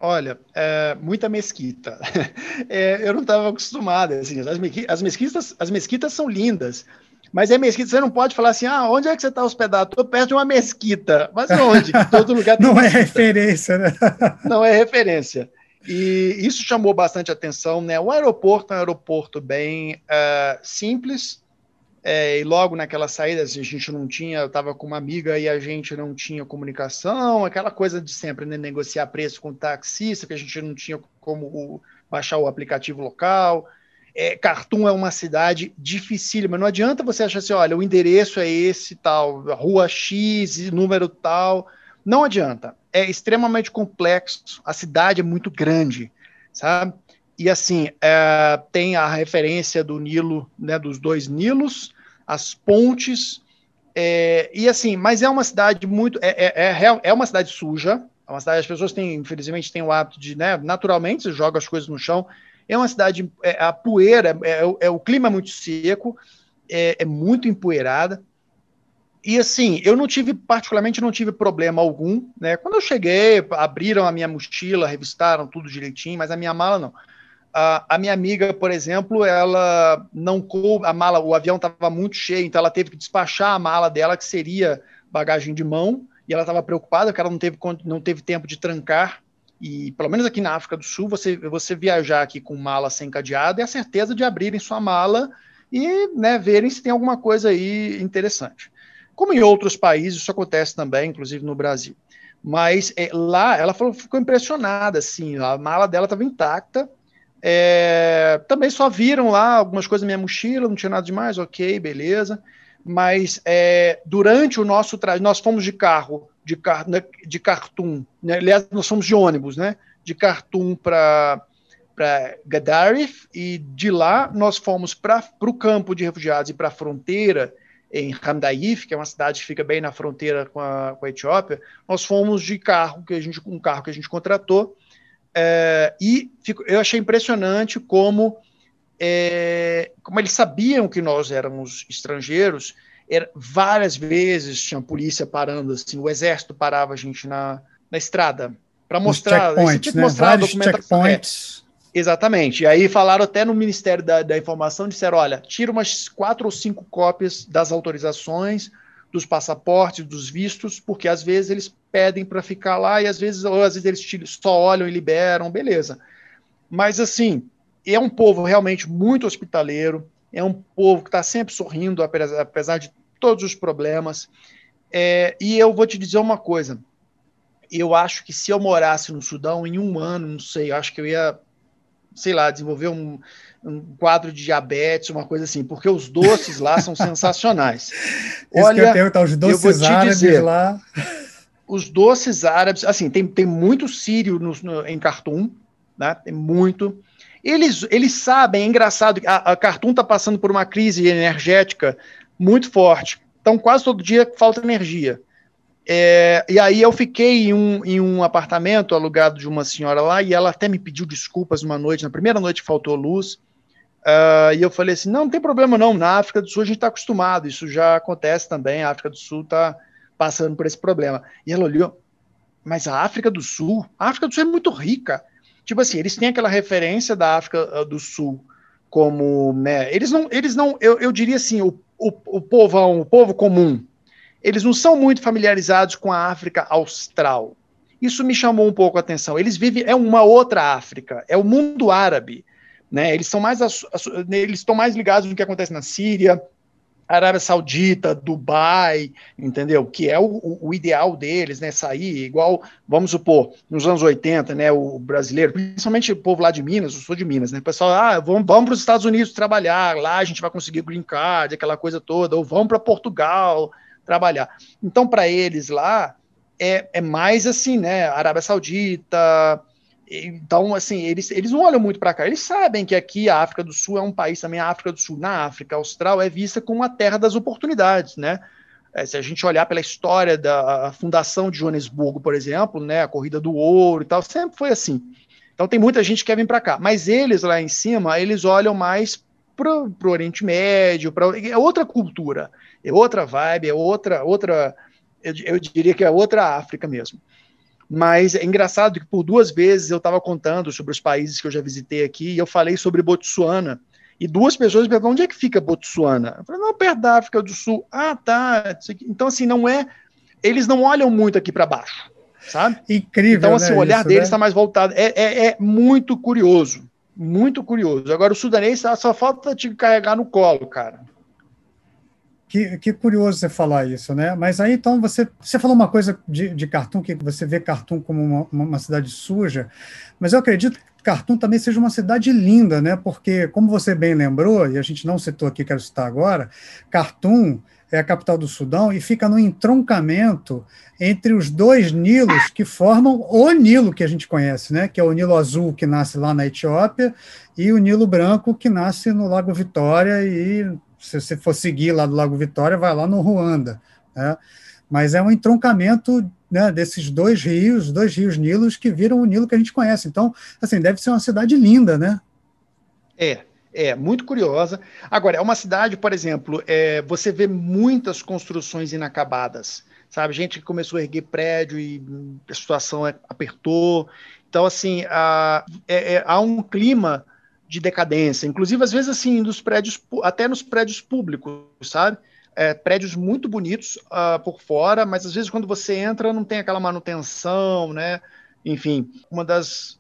[SPEAKER 2] Olha, é, muita mesquita. [laughs] É, eu não estava acostumado. Assim, as, as, mesquitas, as mesquitas são lindas, mas é mesquita. Você não pode falar assim, ah, onde é que você está hospedado? Estou perto de uma mesquita. Mas onde? [laughs] Todo lugar
[SPEAKER 1] tem Não é mesquita. é referência, né?
[SPEAKER 2] Não é referência. E isso chamou bastante atenção. Né? O aeroporto é um aeroporto bem uh, simples, é, e logo naquela saída, a gente não tinha, eu estava com uma amiga e a gente não tinha comunicação, aquela coisa de sempre, né, negociar preço com taxista, que a gente não tinha como o, baixar o aplicativo local. É, Khartoum é uma cidade difícil, mas não adianta você achar assim, olha, o endereço é esse tal, rua X, número tal. Não adianta. É extremamente complexo, a cidade é muito grande, sabe? E assim, é, tem a referência do Nilo, né, dos dois Nilos, as pontes, é, e assim, mas é uma cidade muito. É, é, é, é uma cidade suja, é uma cidade, as pessoas têm, infelizmente, têm o hábito de, né, naturalmente, você joga as coisas no chão. É uma cidade, é, a poeira, é, é, o clima é muito seco, é, é muito empoeirada. E assim, eu não tive, particularmente, não tive problema algum, né? Quando eu cheguei, abriram a minha mochila, revistaram tudo direitinho, mas a minha mala não. A, a, minha amiga, por exemplo, ela não coube, a mala, o avião estava muito cheio, então ela teve que despachar a mala dela, que seria bagagem de mão, e ela estava preocupada porque ela não teve, não teve tempo de trancar. E pelo menos aqui na África do Sul, você, você viajar aqui com mala sem cadeado é a certeza de abrirem sua mala e né, verem se tem alguma coisa aí interessante. Como em outros países, isso acontece também, inclusive no Brasil. Mas é, lá ela falou, ficou impressionada, assim, a mala dela estava intacta, é, também só viram lá algumas coisas na minha mochila, não tinha nada demais, ok, beleza. Mas é, durante o nosso trajeto, nós fomos de carro, de, car né, de Khartoum, né? aliás, nós fomos de ônibus, né? De Khartoum para para Gadarif e de lá nós fomos para o campo de refugiados e para a fronteira em Hamdaif, que é uma cidade que fica bem na fronteira com a, com a Etiópia, nós fomos de carro, que a gente, um carro que a gente contratou, é, e fico, eu achei impressionante como, é, como eles sabiam que nós éramos estrangeiros, era, várias vezes tinha polícia parando, assim, o exército parava a gente na, na estrada para mostrar,
[SPEAKER 1] checkpoints, né? mostrar Vários checkpoints.
[SPEAKER 2] Exatamente. E aí falaram até no Ministério da, da Informação, disseram, olha, tira umas quatro ou cinco cópias das autorizações, dos passaportes, dos vistos, porque às vezes eles pedem para ficar lá e às vezes, ou às vezes eles só olham e liberam, beleza. Mas assim, é um povo realmente muito hospitaleiro, é um povo que está sempre sorrindo, apesar, apesar, de todos os problemas. É, e eu vou te dizer uma coisa: eu acho que se eu morasse no Sudão em um ano, não sei, acho que eu ia, sei lá, desenvolver um, um quadro de diabetes, uma coisa assim, porque os doces lá são [laughs] sensacionais.
[SPEAKER 1] Olha, eu, tenho, os doces árabes dizer, lá.
[SPEAKER 2] Os doces árabes, assim, tem, tem muito sírio no, no, em Khartoum, né? Tem muito. Eles, eles sabem, é engraçado, a, a Cartoon está passando por uma crise energética muito forte. Então, quase todo dia falta energia. É, e aí eu fiquei em um, em um apartamento alugado de uma senhora lá, e ela até me pediu desculpas uma noite, na primeira noite faltou luz, uh, e eu falei assim, não, não tem problema não, na África do Sul a gente está acostumado, isso já acontece também, a África do Sul está passando por esse problema. E ela olhou, mas a África do Sul, a África do Sul é muito rica, Tipo assim, eles têm aquela referência da África ah, do Sul como, né, eles não, eles não, eu, eu diria assim, o, o, o povão, o povo comum, eles não são muito familiarizados com a África Austral. Isso me chamou um pouco a atenção. Eles vivem, é uma outra África, é o mundo árabe, né? Eles são mais, eles estão mais ligados no que acontece na Síria, Arábia Saudita, Dubai, entendeu? Que é o, o, ideal deles, né? Sair igual, vamos supor, nos anos 80, né? O brasileiro, principalmente o povo lá de Minas, eu sou de Minas, né? O pessoal, ah, vamos, vamos para os Estados Unidos trabalhar, lá a gente vai conseguir green card, aquela coisa toda, ou vamos para Portugal trabalhar. Então, para eles lá, é, é mais assim, né? Arábia Saudita, então, assim, eles, eles não olham muito para cá. Eles sabem que aqui a África do Sul é um país também, a África do Sul, na África Austral, é vista como a terra das oportunidades, né? É, se a gente olhar pela história da fundação de Joanesburgo, por exemplo, né, a corrida do ouro e tal, sempre foi assim. Então tem muita gente que quer vir para cá, mas eles lá em cima, eles olham mais para o Oriente Médio, para é outra cultura, é outra vibe, é outra outra eu, eu diria que é outra África mesmo. Mas é engraçado que por duas vezes eu estava contando sobre os países que eu já visitei aqui e eu falei sobre Botsuana. E duas pessoas me perguntaram, onde é que fica Botsuana? Eu falei, não, perto da África do Sul. Ah, tá. Então, assim, não é... Eles não olham muito aqui para baixo, sabe?
[SPEAKER 1] Incrível,
[SPEAKER 2] Então, assim,
[SPEAKER 1] né,
[SPEAKER 2] o olhar
[SPEAKER 1] isso,
[SPEAKER 2] deles
[SPEAKER 1] né?
[SPEAKER 2] está mais voltado. É, é, é, muito curioso. Muito curioso. Agora, o sudanês só falta te carregar no colo, cara.
[SPEAKER 1] Que, que, curioso você falar isso, né? Mas aí então você, você falou uma coisa de, de Khartoum, que você vê Khartoum como uma, uma, cidade suja, mas eu acredito que Khartoum também seja uma cidade linda, né? Porque, como você bem lembrou, e a gente não citou aqui, quero citar agora, Khartoum é a capital do Sudão e fica no entroncamento entre os dois Nilos que formam o Nilo que a gente conhece, né? Que é o Nilo Azul que nasce lá na Etiópia e o Nilo Branco que nasce no Lago Vitória e se você for seguir lá do Lago Vitória, vai lá no Ruanda. Né? Mas é um entroncamento né, desses dois rios, dois rios Nilos, que viram o Nilo que a gente conhece. Então, assim, deve ser uma cidade linda, né?
[SPEAKER 2] É, é, muito curiosa. Agora, é uma cidade, por exemplo, é, você vê muitas construções inacabadas, sabe? Gente que começou a erguer prédio e a situação apertou. Então, assim, é, é, há um clima de decadência, inclusive às vezes assim nos prédios, até nos prédios públicos, sabe? É, prédios muito bonitos uh, por fora, mas às vezes quando você entra não tem aquela manutenção, né? Enfim, uma das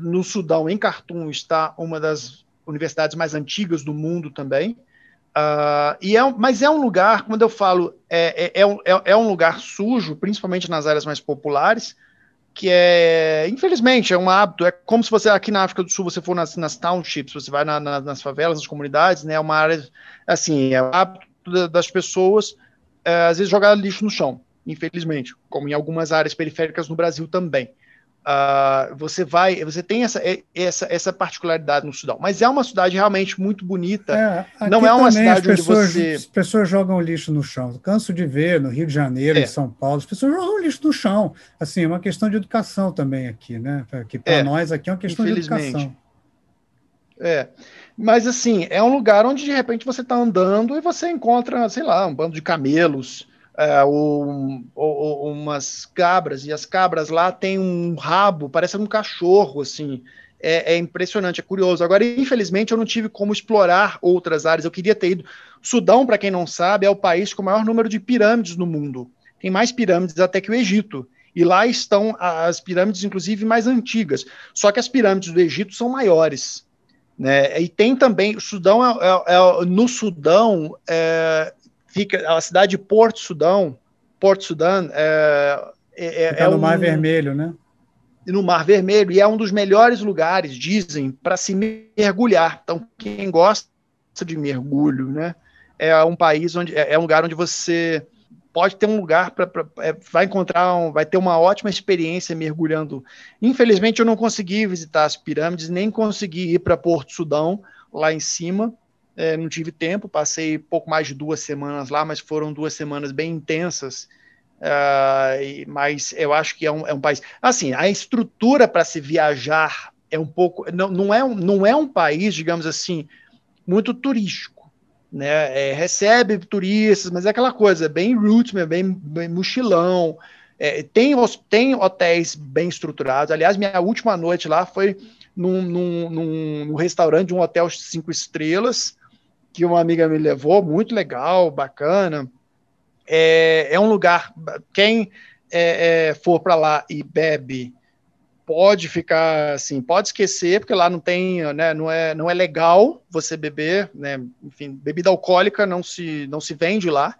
[SPEAKER 2] no Sudão, em Khartoum, está uma das universidades mais antigas do mundo também. Uh, e é, mas é um lugar, quando eu falo, é, é, é, um, é, é um lugar sujo, principalmente nas áreas mais populares, que é, infelizmente, é um hábito. É como se você aqui na África do Sul, você for nas, nas townships, você vai na, na, nas favelas, nas comunidades, né? É uma área, assim, é o hábito das pessoas, é, às vezes, jogar lixo no chão, infelizmente, como em algumas áreas periféricas no Brasil também. Uh, você vai, você tem essa, essa, essa particularidade no Sudão, mas é uma cidade realmente muito bonita.
[SPEAKER 1] É, não é uma cidade onde pessoas, você. As pessoas jogam lixo no chão. Canso de ver no Rio de Janeiro, é. em São Paulo, as pessoas jogam lixo no chão. Assim, é uma questão de educação também aqui, né? Que para é, nós aqui é uma questão de educação.
[SPEAKER 2] É. Mas assim, é um lugar onde de repente você está andando e você encontra, sei lá, um bando de camelos é, ou, ou, umas cabras, e as cabras lá têm um rabo, parece um cachorro, assim. É, é, impressionante, é curioso. Agora, infelizmente, eu não tive como explorar outras áreas. Eu queria ter ido. Sudão, para quem não sabe, é o país com o maior número de pirâmides no mundo. Tem mais pirâmides até que o Egito. E lá estão as pirâmides, inclusive, mais antigas. Só que as pirâmides do Egito são maiores. Né? E tem também. O Sudão é, é, é no Sudão é, fica a cidade de Porto Sudão, Porto Sudão é,
[SPEAKER 1] é, é no um, Mar Vermelho, né?
[SPEAKER 2] No Mar Vermelho e é um dos melhores lugares, dizem, para se mergulhar. Então quem gosta de mergulho, né? É um país onde é, é um lugar onde você pode ter um lugar para é, vai encontrar um, vai ter uma ótima experiência mergulhando. Infelizmente eu não consegui visitar as pirâmides nem consegui ir para Porto Sudão lá em cima é, não tive tempo, passei pouco mais de duas semanas lá, mas foram duas semanas bem intensas. Uh, mas eu acho que é um, é um país. Assim, a estrutura para se viajar é um pouco. Não, não, é um, não é um país, digamos assim, muito turístico. Né? É, recebe turistas, mas é aquela coisa, bem roots, bem, bem mochilão. É, tem, tem hotéis bem estruturados. Aliás, minha última noite lá foi num, num, num, num restaurante de um hotel cinco estrelas que uma amiga me levou, muito legal, bacana. É, é um lugar, quem é, é, for para lá e bebe, pode ficar assim, pode esquecer, porque lá não tem, né, não é, não é legal você beber, né, enfim, bebida alcoólica não se, não se vende lá.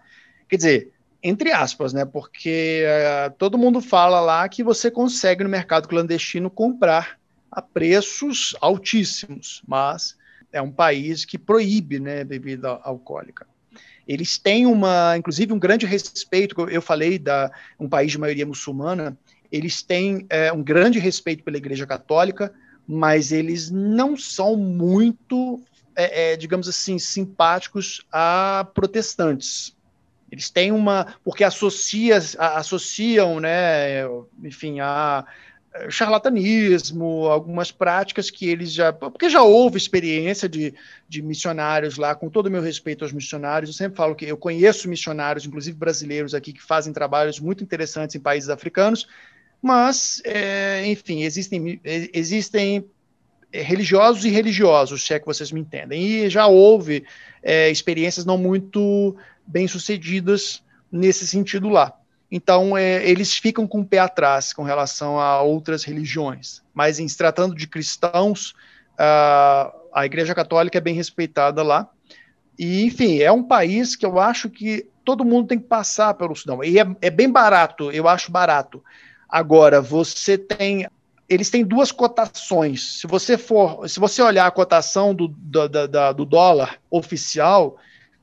[SPEAKER 2] Quer dizer, entre aspas, né, porque uh, todo mundo fala lá que você consegue no mercado clandestino comprar a preços altíssimos, mas é um país que proíbe né, bebida alcoólica. Eles têm uma, inclusive, um grande respeito. Eu falei da um país de maioria muçulmana. Eles têm é, um grande respeito pela Igreja Católica, mas eles não são muito, é, é, digamos assim, simpáticos a protestantes. Eles têm uma, porque associa, associam, né, enfim, a charlatanismo, algumas práticas que eles já. Porque já houve experiência de, de missionários lá, com todo o meu respeito aos missionários. Eu sempre falo que eu conheço missionários, inclusive brasileiros aqui, que fazem trabalhos muito interessantes em países africanos, mas, é, enfim, existem, existem religiosos e religiosos, se é que vocês me entendem. E já houve é, experiências não muito bem sucedidas nesse sentido lá. Então, é, eles ficam com o pé atrás com relação a outras religiões. Mas, em se tratando de cristãos, a, a Igreja Católica é bem respeitada lá. E, enfim, é um país que eu acho que todo mundo tem que passar pelo Sudão. E é, é bem barato, eu acho barato. Agora, você tem. Eles têm duas cotações. Se você for, se você olhar a cotação do, do, do, do dólar oficial,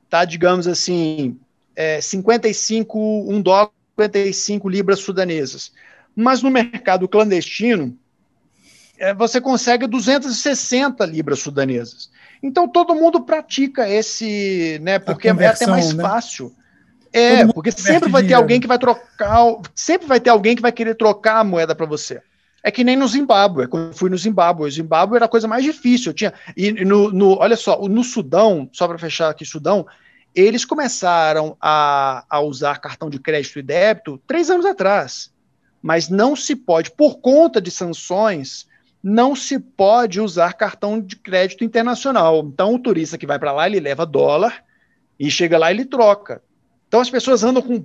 [SPEAKER 2] tá, digamos assim, é, 55, um dólar 55 libras sudanesas. Mas no mercado clandestino, é, você consegue 260 libras sudanesas. Então todo mundo pratica esse, né? Porque é até mais né? fácil. É, porque sempre vai ter alguém que vai trocar, sempre vai ter alguém que vai querer trocar a moeda para você. É que nem no Zimbábue. Quando eu fui no Zimbábue, o Zimbábue era a coisa mais difícil. Eu tinha e no, no olha só, no Sudão, só para fechar aqui, Sudão, eles começaram a, a usar cartão de crédito e débito três anos atrás. Mas não se pode, por conta de sanções, não se pode usar cartão de crédito internacional. Então, o turista que vai para lá, ele leva dólar e chega lá ele troca. Então as pessoas andam com,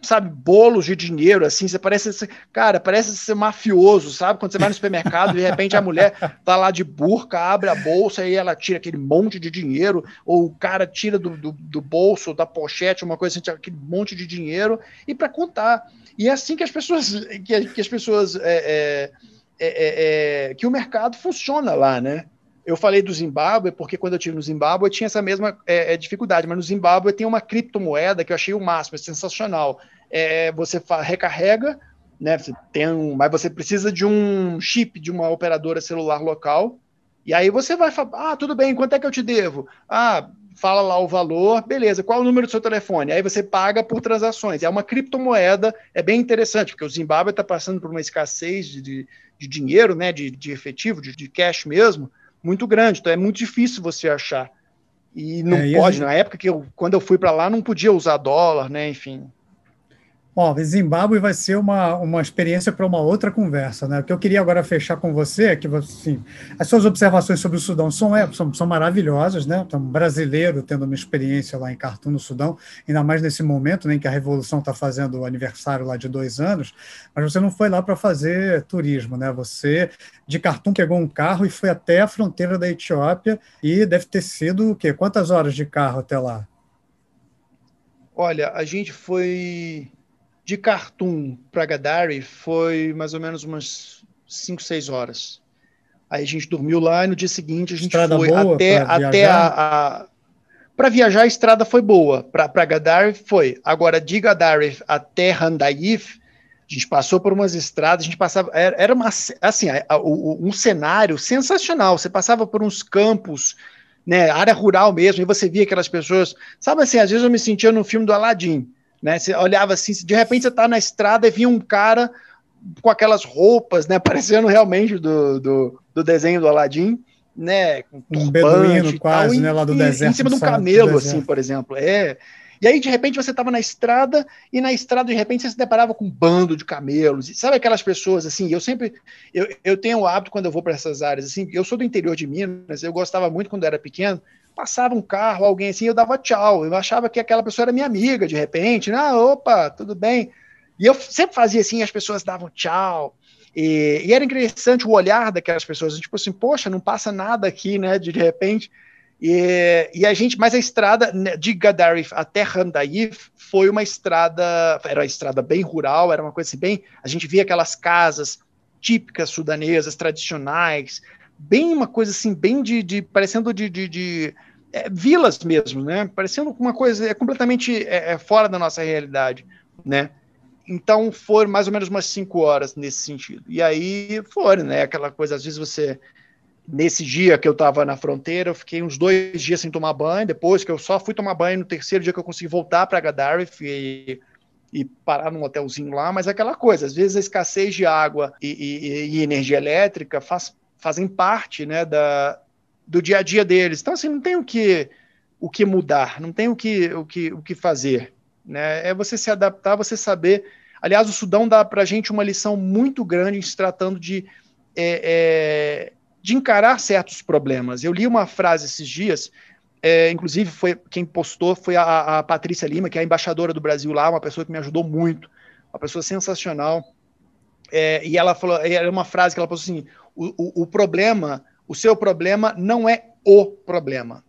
[SPEAKER 2] sabe, bolos de dinheiro, assim, você parece, cara, parece ser mafioso, sabe? Quando você vai no supermercado, de repente a mulher tá lá de burca, abre a bolsa e ela tira aquele monte de dinheiro, ou o cara tira do, do, do bolso, da pochete, uma coisa assim, aquele monte de dinheiro, e para contar. E é assim que as pessoas, que, que as pessoas, é, é, é, é, que o mercado funciona lá, né? Eu falei do Zimbábue porque quando eu tive no Zimbábue tinha essa mesma é, é, dificuldade, mas no Zimbábue tem uma criptomoeda que eu achei o máximo, é sensacional. É, você recarrega né? Você tem um, mas você precisa de um chip de uma operadora celular local. E aí você vai falar, ah, tudo bem, quanto é que eu te devo? Ah, fala lá o valor, beleza, qual é o número do seu telefone? Aí você paga por transações. É uma criptomoeda, é bem interessante, porque o Zimbábue está passando por uma escassez de, de, de dinheiro, né, de, de efetivo, de, de, cash mesmo, muito grande. Então é muito difícil você achar. E não é, pode, na época que eu, quando eu fui para lá, não podia usar dólar, né, enfim.
[SPEAKER 1] Ó, Zimbábue vai ser uma, uma experiência para uma outra conversa, né? O que eu queria agora fechar com você é que, assim, as suas observações sobre o Sudão são, é, são, são maravilhosas, né? Então, um brasileiro tendo uma experiência lá em Khartoum, no Sudão, ainda mais nesse momento, né, em que a Revolução está fazendo o aniversário lá de dois anos, mas você não foi lá para fazer turismo, né? Você, de Khartoum, pegou um carro e foi até a fronteira da Etiópia e deve ter sido, o quê? Quantas horas de carro até lá?
[SPEAKER 2] Olha, a gente foi de Khartoum para Gadari foi mais ou menos umas 5, 6 horas. Aí a gente dormiu lá e no dia seguinte a gente estrada foi até, até a, a para viajar a estrada foi boa, para Gadari foi. Agora de Gadari até Handaif, a gente passou por umas estradas, a gente passava era, era uma, assim, um cenário sensacional. Você passava por uns campos, né, área rural mesmo, e você via aquelas pessoas, sabe assim, às vezes eu me sentia no filme do Aladdin né? Você olhava assim, de repente você está na estrada e vinha um cara com aquelas roupas, né? [laughs] Parecendo realmente do, do, do desenho do Aladim, né? Com
[SPEAKER 1] um beduíno quase, né? Lá do
[SPEAKER 2] e,
[SPEAKER 1] deserto.
[SPEAKER 2] Em cima de um camelo, assim, por exemplo. É. E aí, de repente, você estava na estrada, e na estrada, de repente, você se deparava com um bando de camelos. Sabe aquelas pessoas, assim, eu sempre. Eu, eu tenho o hábito, quando eu vou para essas áreas, assim, eu sou do interior de Minas, eu gostava muito quando era pequeno, passava um carro, alguém assim, eu dava tchau. Eu achava que aquela pessoa era minha amiga, de repente. Ah, opa, tudo bem. E eu sempre fazia assim, as pessoas davam tchau. E, e, era interessante o olhar daquelas pessoas, tipo assim, poxa, não passa nada aqui, né, de, de repente. E, e, a gente, mas a estrada né, de Gadarif até Handaif foi uma estrada, era uma estrada bem rural, era uma coisa assim, bem, a gente via aquelas casas típicas sudanesas, tradicionais, bem uma coisa assim, bem de, de parecendo de, de, de é, vilas mesmo, né? Parecendo uma coisa é completamente é, é, fora da nossa realidade, né? Então foram mais ou menos umas cinco horas nesse sentido. E aí foram, né? Aquela coisa, às vezes você nesse dia que eu estava na fronteira, eu fiquei uns dois dias sem tomar banho. Depois que eu só fui tomar banho no terceiro dia que eu consegui voltar para Gadarif e, e, parar num hotelzinho lá. Mas é aquela coisa, às vezes a escassez de água e, e, e energia elétrica faz fazem parte né, da, do dia a dia deles. Então, assim, não tem o que, o que mudar, não tem o que, o que, o que fazer. Né? É você se adaptar, você saber. Aliás, o Sudão dá para a gente uma lição muito grande em se tratando de, é, é, de encarar certos problemas. Eu li uma frase esses dias, é, inclusive foi quem postou foi a, a Patrícia Lima, que é a embaixadora do Brasil lá, uma pessoa que me ajudou muito, uma pessoa sensacional. É, e ela falou, era uma frase que ela postou assim: o, o, problema, o seu problema não é o problema,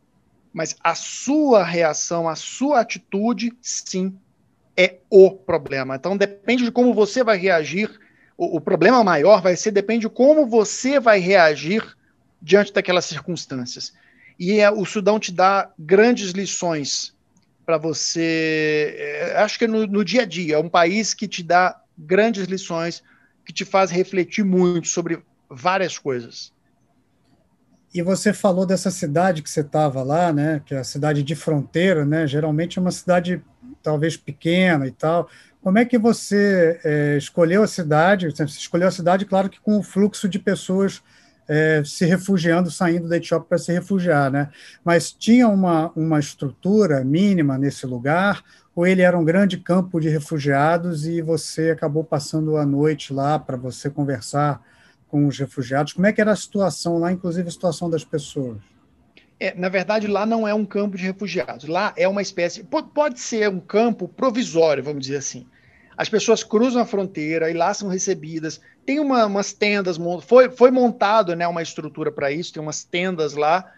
[SPEAKER 2] mas a sua reação, a sua atitude, sim, é o problema. Então depende de como você vai reagir. O, o problema maior vai ser depende de como você vai reagir diante daquelas circunstâncias. E é, o Sudão te dá grandes lições para você. É, acho que no, no, dia a dia, é um país que te dá grandes lições, que te faz refletir muito sobre várias coisas.
[SPEAKER 1] E você falou dessa cidade que você estava lá, né? Que é a cidade de fronteira, né? Geralmente é uma cidade talvez pequena e tal. Como é que você é, escolheu a cidade? Você escolheu a cidade, claro que com o fluxo de pessoas é, se refugiando, saindo da Etiópia para se refugiar, né? Mas tinha uma, uma estrutura mínima nesse lugar, ou ele era um grande campo de refugiados e você acabou passando a noite lá para você conversar com os refugiados? Como é que era a situação lá, inclusive a situação das pessoas?
[SPEAKER 2] É, na verdade, lá não é um campo de refugiados. Lá é uma espécie. Pode, ser um campo provisório, vamos dizer assim. As pessoas cruzam a fronteira e lá são recebidas. Tem uma, umas tendas, foi, foi montado né, uma estrutura para isso, tem umas tendas lá,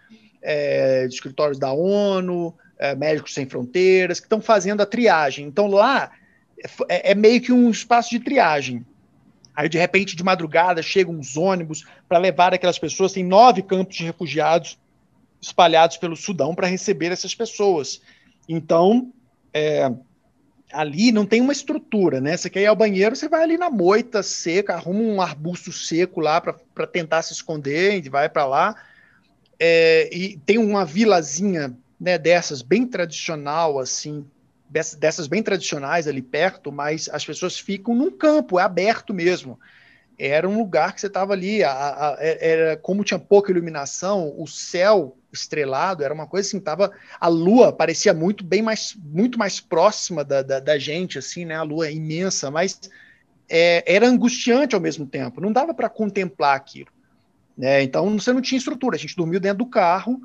[SPEAKER 2] é, de escritórios da ONU, é, Médicos Sem Fronteiras, que estão fazendo a triagem. Então lá é, é meio que um espaço de triagem. Aí, de repente, de madrugada, chegam uns ônibus para levar aquelas pessoas. Tem nove campos de refugiados espalhados pelo Sudão para receber essas pessoas. Então, é, ali não tem uma estrutura, né? Você quer ir ao banheiro, você vai ali na moita seca, arruma um arbusto seco lá para tentar se esconder, e vai para lá. É, e tem uma vilazinha né, dessas bem tradicional, assim, dessas bem tradicionais ali perto, mas as pessoas ficam num campo, é aberto mesmo. Era um lugar que você estava ali, a, a, é, era como tinha pouca iluminação, o céu estrelado era uma coisa assim, tava a lua parecia muito bem mais muito mais próxima da, da, da gente, assim, né? A lua é imensa, mas é, era angustiante ao mesmo tempo. Não dava para contemplar aquilo, né? Então você não tinha estrutura. A gente dormiu dentro do carro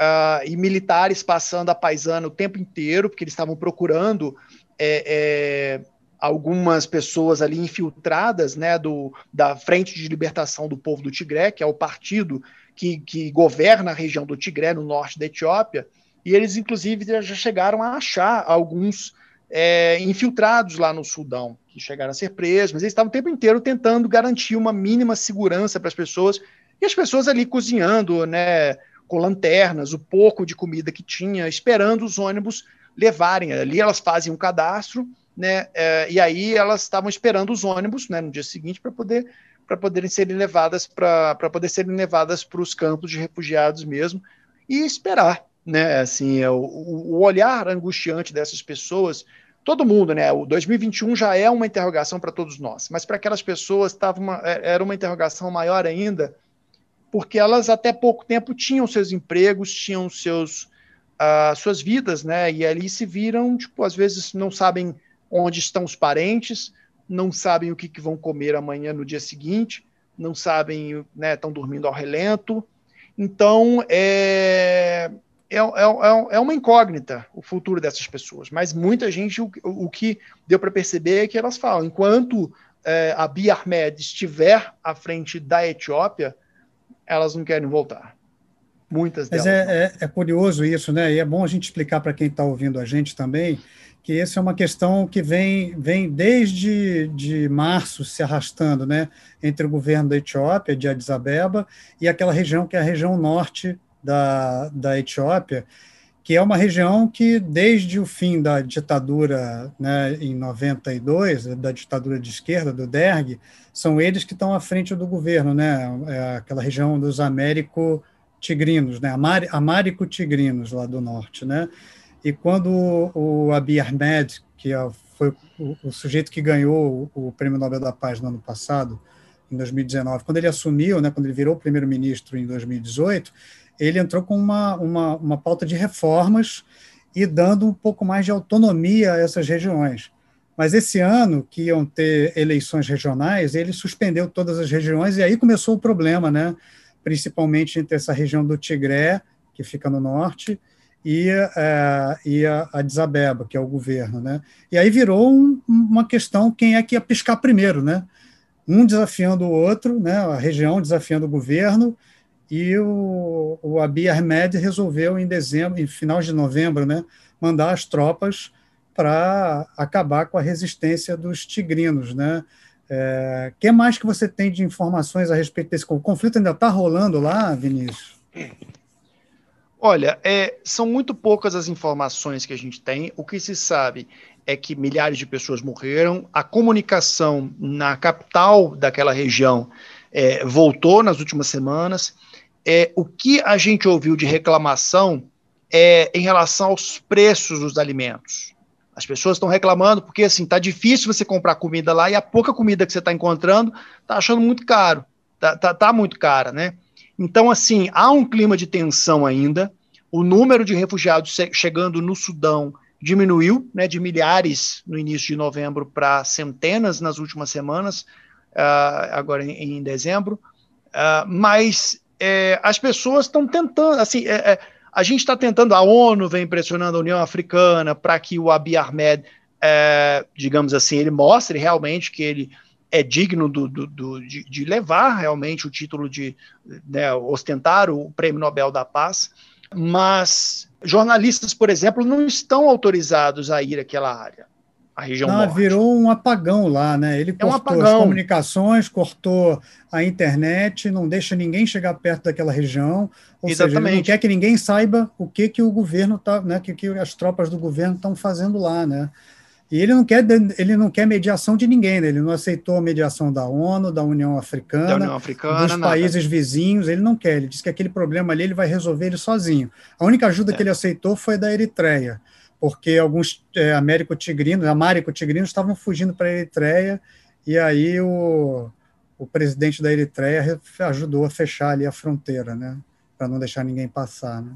[SPEAKER 2] uh, e militares passando a paisana o tempo inteiro, porque eles estavam procurando é, é, algumas pessoas ali infiltradas né, do, da Frente de Libertação do Povo do Tigré, que é o partido que, que governa a região do Tigré, no norte da Etiópia, e eles, inclusive, já chegaram a achar alguns é, infiltrados lá no Sudão, que chegaram a ser presos, mas eles estavam o tempo inteiro tentando garantir uma mínima segurança para as pessoas, e as pessoas ali cozinhando, né, com lanternas, o pouco de comida que tinha, esperando os ônibus levarem. Ali elas fazem um cadastro, né? É, e aí elas estavam esperando os ônibus, né, no dia seguinte, para poder para poderem serem levadas para poder serem levadas para os campos de refugiados mesmo e esperar, né? Assim, é o, o olhar angustiante dessas pessoas todo mundo, né? O 2021 já é uma interrogação para todos nós, mas para aquelas pessoas tava uma, é, era uma interrogação maior ainda, porque elas até pouco tempo tinham seus empregos, tinham seus uh, suas vidas, né? E ali se viram, tipo, às vezes não sabem onde estão os parentes, não sabem o que, que vão comer amanhã no dia seguinte, não sabem, né? Estão dormindo ao relento. Então, é, é, é, é uma incógnita o futuro dessas pessoas. Mas muita gente, o, o que deu para perceber é que elas falam, enquanto é, a Abiy Ahmed estiver à frente da Etiópia, elas não querem voltar. Muitas delas.
[SPEAKER 1] Mas é, é, é, curioso isso, né? E é bom a gente explicar para quem está ouvindo a gente também que essa é uma questão que vem, vem desde de março se arrastando, né? Entre o governo da Etiópia, de Addis Abeba, e aquela região que é a região norte da, da Etiópia, que é uma região que, desde o fim da ditadura né, em 92, da ditadura de esquerda, do Derg, são eles que estão à frente do governo, né? É aquela região dos Américo-Tigrinos, né? Amárico-Tigrinos, lá do norte, né? E quando o Abiy Ahmed, que é, foi o, sujeito que ganhou o, o Prêmio Nobel da Paz no ano passado, em 2019, quando ele assumiu, né, quando ele virou primeiro-ministro em 2018, ele entrou com uma, uma, uma pauta de reformas e dando um pouco mais de autonomia a essas regiões. Mas esse ano, que iam ter eleições regionais, ele suspendeu todas as regiões e aí começou o problema, né? principalmente entre essa região do Tigré, que fica no norte, e, é, e a Addis Abeba, que é o governo. Né? E aí virou um, uma questão quem é que ia piscar primeiro, né? um desafiando o outro, né? a região desafiando o governo, e o, o Abiy Ahmed resolveu em dezembro, em final de novembro, né, mandar as tropas para acabar com a resistência dos tigrinos, né? É, que mais que você tem de informações a respeito desse conflito? O conflito ainda está rolando lá, Vinícius?
[SPEAKER 2] Olha, é, são muito poucas as informações que a gente tem. O que se sabe é que milhares de pessoas morreram. A comunicação na capital daquela região é, voltou nas últimas semanas. É, o que a gente ouviu de reclamação é em relação aos preços dos alimentos. As pessoas estão reclamando porque assim tá difícil você comprar comida lá e a pouca comida que você está encontrando está achando muito caro, tá, tá, tá muito cara, né? Então assim há um clima de tensão ainda. O número de refugiados chegando no Sudão diminuiu, né, de milhares no início de novembro para centenas nas últimas semanas, uh, agora em, em dezembro. Uh, mas é, as pessoas estão tentando, assim, é, é, a gente está tentando, a ONU vem pressionando a União Africana para que o Abiy Ahmed, é, digamos assim, ele mostre realmente que ele é digno do, do, do de, de, levar realmente o título de né, ostentar o Prêmio Nobel da Paz, mas jornalistas, por exemplo, não estão autorizados a ir àquela área a região Não, norte.
[SPEAKER 1] Virou um apagão lá, né? Ele é cortou um as comunicações, cortou a internet, não deixa ninguém chegar perto daquela região. Ou Exatamente. seja, ele não quer que ninguém saiba o que, que o governo está, né? Que, que as tropas do governo estão fazendo lá, né? E ele não quer, ele não quer mediação de ninguém, né? ele não aceitou a mediação da ONU, da União Africana, da União Africana dos nada. países vizinhos, ele não quer, ele disse que aquele problema ali ele vai resolver ele sozinho. A única ajuda é. que ele aceitou foi da Eritreia, porque alguns é, américo-tigrinos, américo-tigrinos estavam fugindo para a Eritreia, e aí o, o presidente da Eritreia ajudou a fechar ali a fronteira, né? Para não deixar ninguém passar, né?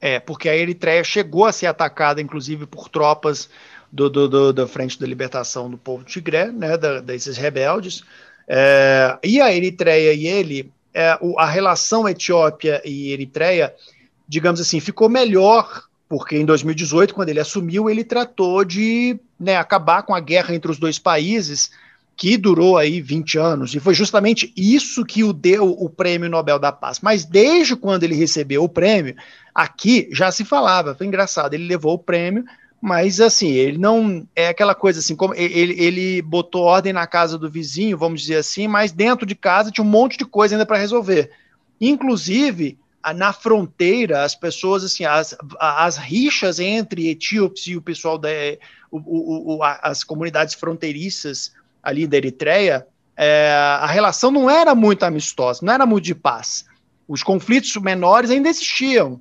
[SPEAKER 2] É, porque a Eritreia chegou a ser atacada, inclusive, por tropas do, do, do, da Frente da Libertação do Povo Tigré, né, da, desses rebeldes. É, e a Eritreia e ele, é, o, a relação Etiópia e Eritreia, digamos assim, ficou melhor, porque em 2018, quando ele assumiu, ele tratou de né, acabar com a guerra entre os dois países, que durou aí 20 anos, e foi justamente isso que o deu o Prêmio Nobel da Paz. Mas desde quando ele recebeu o prêmio, aqui já se falava, foi engraçado, ele levou o prêmio, mas assim, ele não é aquela coisa assim, como ele, ele botou ordem na casa do vizinho, vamos dizer assim, mas dentro de casa tinha um monte de coisa ainda para resolver. Inclusive, na fronteira, as pessoas, assim, as, as rixas entre etíopes e o pessoal da o, o, as comunidades fronteiriças ali da Eritreia, é, a relação não era muito amistosa, não era muito de paz. Os conflitos menores ainda existiam.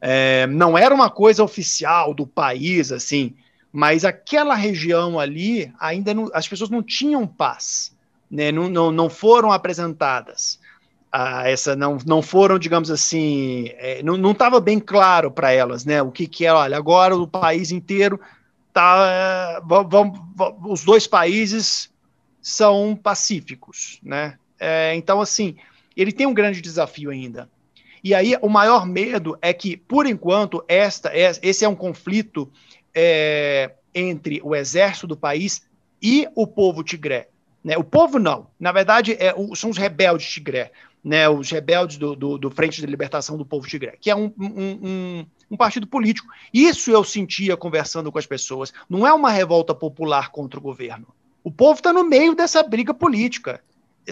[SPEAKER 2] É, não era uma coisa oficial do país, assim, mas aquela região ali, ainda não, as pessoas não tinham paz, né? não, não, não foram apresentadas. Ah, essa não, não foram, digamos assim, é, não estava bem claro para elas, né? O que, que é, olha, agora o país inteiro tá, é, vamos, os dois países são pacíficos, né? É, então, assim, ele tem um grande desafio ainda. E aí o maior medo é que, por enquanto, esta, é, esse é um conflito é, entre o exército do país e o povo tigré. Né? O povo não, na verdade, é, são os rebeldes tigré, né? os rebeldes do, do, do, Frente de Libertação do Povo Tigré, que é um, um, um, um partido político. Isso eu sentia conversando com as pessoas. Não é uma revolta popular contra o governo. O povo está no meio dessa briga política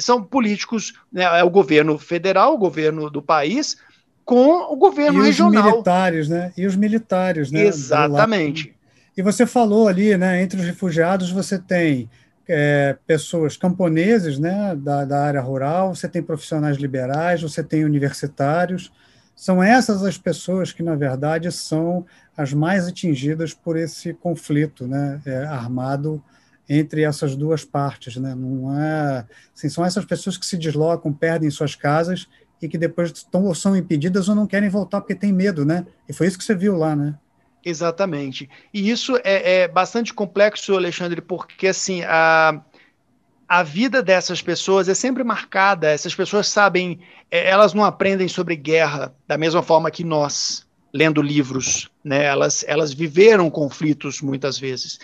[SPEAKER 2] são políticos, né, é o governo federal, o governo do país, com o governo
[SPEAKER 1] e
[SPEAKER 2] regional.
[SPEAKER 1] os militares, né? E os militares, né?
[SPEAKER 2] Exatamente.
[SPEAKER 1] E você falou ali, né? Entre os refugiados você tem é, pessoas camponeses, né? Da, da área rural, você tem profissionais liberais, você tem universitários. São essas as pessoas que, na verdade, são as mais atingidas por esse conflito, né? É, armado entre essas duas partes, né? Não é, assim, são essas pessoas que se deslocam, perdem suas casas e que depois estão ou são impedidas ou não querem voltar porque tem medo, né? E foi isso que você viu lá, né?
[SPEAKER 2] Exatamente. E isso é, é bastante complexo, Alexandre, porque assim a a vida dessas pessoas é sempre marcada. Essas pessoas sabem, é, elas não aprendem sobre guerra da mesma forma que nós, lendo livros, né? Elas elas viveram conflitos muitas vezes.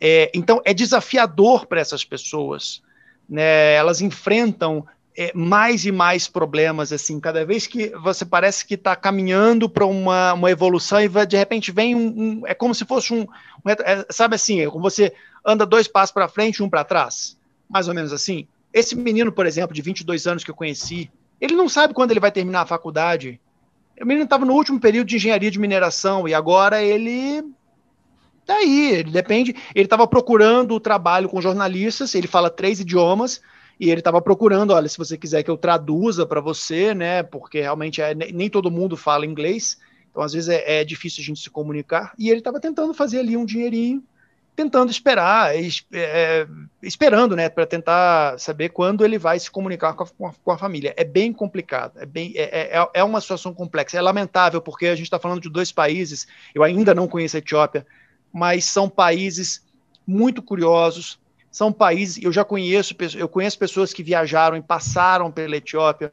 [SPEAKER 2] É, então, é desafiador para essas pessoas. Né? Elas enfrentam é, mais e mais problemas, assim, cada vez que você parece que está caminhando para uma, uma evolução e de repente vem um, um é como se fosse um, um é, sabe assim, é como você anda dois passos para frente um para trás, mais ou menos assim. Esse menino, por exemplo, de 22 anos que eu conheci, ele não sabe quando ele vai terminar a faculdade. O menino estava no último período de engenharia de mineração e agora ele Daí, tá ele depende. Ele estava procurando o trabalho com jornalistas, ele fala três idiomas, e ele estava procurando, olha, se você quiser que eu traduza para você, né? Porque realmente é, nem todo mundo fala inglês, então às vezes é, é difícil a gente se comunicar. E ele estava tentando fazer ali um dinheirinho, tentando esperar, é, é esperando, né? Para tentar saber quando ele vai se comunicar com a, com a família. É bem complicado, é, bem, é, é, é uma situação complexa. É lamentável, porque a gente está falando de dois países, eu ainda não conheço a Etiópia mas são países muito curiosos. São países, eu já conheço, eu conheço pessoas que viajaram e passaram pela Etiópia,